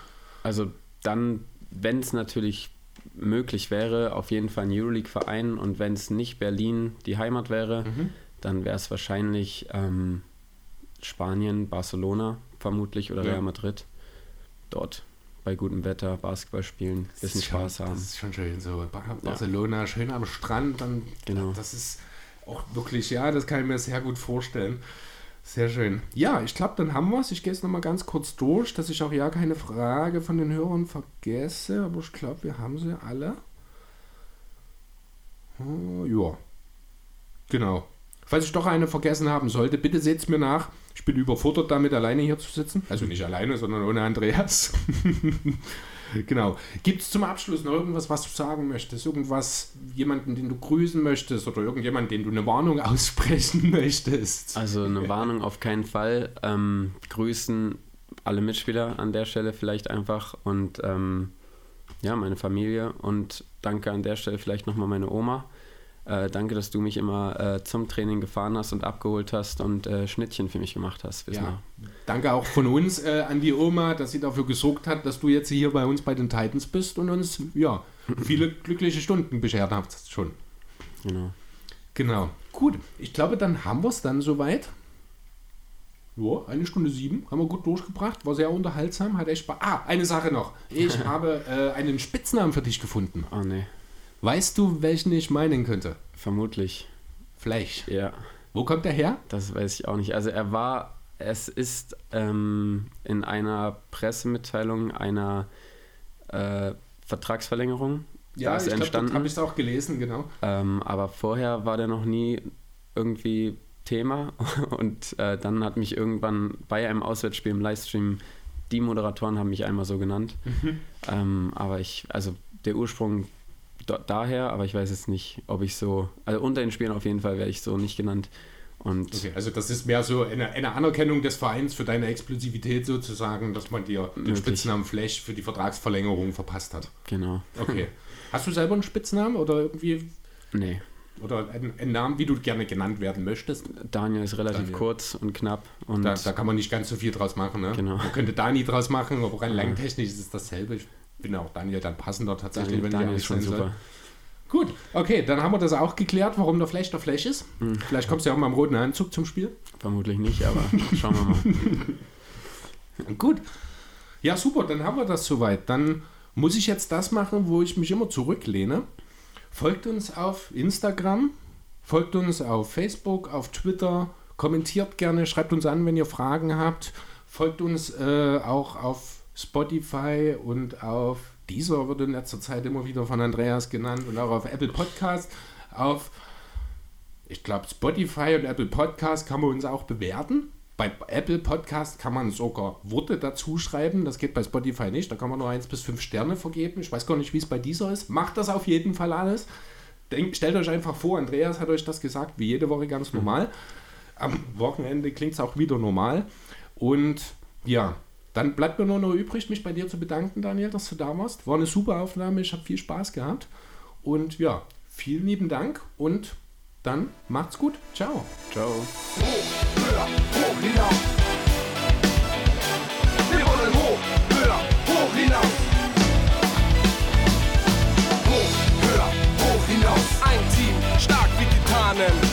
S2: Also dann, wenn es natürlich möglich wäre, auf jeden Fall ein Euroleague-Verein und wenn es nicht Berlin die Heimat wäre, mhm. dann wäre es wahrscheinlich ähm, Spanien, Barcelona vermutlich oder ja. Real Madrid. Dort bei gutem Wetter Basketball spielen, bisschen Spaß
S1: schon,
S2: haben.
S1: Das ist schon schön so. Barcelona, ja. schön am Strand, dann genau. das ist auch wirklich, ja, das kann ich mir sehr gut vorstellen. Sehr schön. Ja, ich glaube, dann haben wir es. Ich gehe es nochmal ganz kurz durch, dass ich auch ja keine Frage von den Hörern vergesse, aber ich glaube, wir haben sie alle. Oh, ja. Genau. Falls ich doch eine vergessen haben sollte, bitte seht es mir nach. Ich bin überfordert damit, alleine hier zu sitzen. Also nicht alleine, sondern ohne Andreas. (laughs) (laughs) genau. Gibt es zum Abschluss noch irgendwas, was du sagen möchtest? Irgendwas, jemanden, den du grüßen möchtest oder irgendjemanden, den du eine Warnung (laughs) aussprechen möchtest?
S2: Also eine (laughs) Warnung auf keinen Fall. Ähm, grüßen alle Mitspieler an der Stelle vielleicht einfach und ähm, ja, meine Familie und danke an der Stelle vielleicht nochmal meine Oma äh, danke, dass du mich immer äh, zum Training gefahren hast und abgeholt hast und äh, Schnittchen für mich gemacht hast.
S1: Ja. Danke auch von uns äh, an die Oma, dass sie dafür gesorgt hat, dass du jetzt hier bei uns bei den Titans bist und uns ja, viele (clears throat) glückliche Stunden beschert hast schon. Genau. Genau. Gut, ich glaube, dann haben wir es dann soweit. Ja, eine Stunde sieben haben wir gut durchgebracht, war sehr unterhaltsam, hat echt Spaß. Ah, eine Sache noch. Ich (laughs) habe äh, einen Spitznamen für dich gefunden.
S2: Oh nee.
S1: Weißt du, welchen ich meinen könnte?
S2: Vermutlich.
S1: Flash.
S2: Ja.
S1: Wo kommt er her?
S2: Das weiß ich auch nicht. Also er war, es ist ähm, in einer Pressemitteilung einer äh, Vertragsverlängerung.
S1: Ja, ist ich entstanden. habe ich es auch gelesen, genau.
S2: Ähm, aber vorher war der noch nie irgendwie Thema (laughs) und äh, dann hat mich irgendwann bei einem Auswärtsspiel im Livestream die Moderatoren haben mich einmal so genannt. Mhm. Ähm, aber ich, also der Ursprung daher, aber ich weiß jetzt nicht, ob ich so, also unter den Spielen auf jeden Fall werde ich so nicht genannt. Und
S1: okay, also das ist mehr so eine, eine, Anerkennung des Vereins für deine Explosivität sozusagen, dass man dir den möglich. Spitznamen Flash für die Vertragsverlängerung verpasst hat.
S2: Genau.
S1: Okay. Hast du selber einen Spitznamen oder irgendwie?
S2: Nee.
S1: Oder einen, einen Namen, wie du gerne genannt werden möchtest?
S2: Daniel ist relativ Daniel. kurz und knapp. Und
S1: da, da, kann man nicht ganz so viel draus machen. Ne?
S2: Genau.
S1: Man könnte Dani draus machen, aber rein ja. langtechnisch ist es dasselbe. Ich bin auch Daniel dann passender tatsächlich, Daniel,
S2: wenn Daniel ist schon super. Soll.
S1: Gut, okay, dann haben wir das auch geklärt, warum der Flash der Flash ist. Hm. Vielleicht kommst du ja auch mal im roten Anzug zum Spiel.
S2: Vermutlich nicht, aber (laughs) schauen wir mal. (laughs)
S1: Gut. Ja, super, dann haben wir das soweit. Dann muss ich jetzt das machen, wo ich mich immer zurücklehne. Folgt uns auf Instagram, folgt uns auf Facebook, auf Twitter, kommentiert gerne, schreibt uns an, wenn ihr Fragen habt. Folgt uns äh, auch auf Spotify und auf dieser wird in letzter Zeit immer wieder von Andreas genannt und auch auf Apple Podcast. Auf, ich glaube, Spotify und Apple Podcast kann man uns auch bewerten. Bei Apple Podcast kann man sogar Worte dazu schreiben. Das geht bei Spotify nicht. Da kann man nur 1 bis 5 Sterne vergeben. Ich weiß gar nicht, wie es bei dieser ist. Macht das auf jeden Fall alles. Denkt, stellt euch einfach vor, Andreas hat euch das gesagt, wie jede Woche ganz normal. Am Wochenende klingt es auch wieder normal. Und ja, dann bleibt mir nur noch übrig, mich bei dir zu bedanken, Daniel, dass du da warst. War eine super Aufnahme, ich habe viel Spaß gehabt. Und ja, vielen lieben Dank und dann macht's gut. Ciao.
S2: Ciao.
S3: Hoch, höher, hoch hinaus. Wir wollen hoch, höher, hoch hinaus. Hoch, höher, hoch hinaus. Ein Team, stark wie Titanen.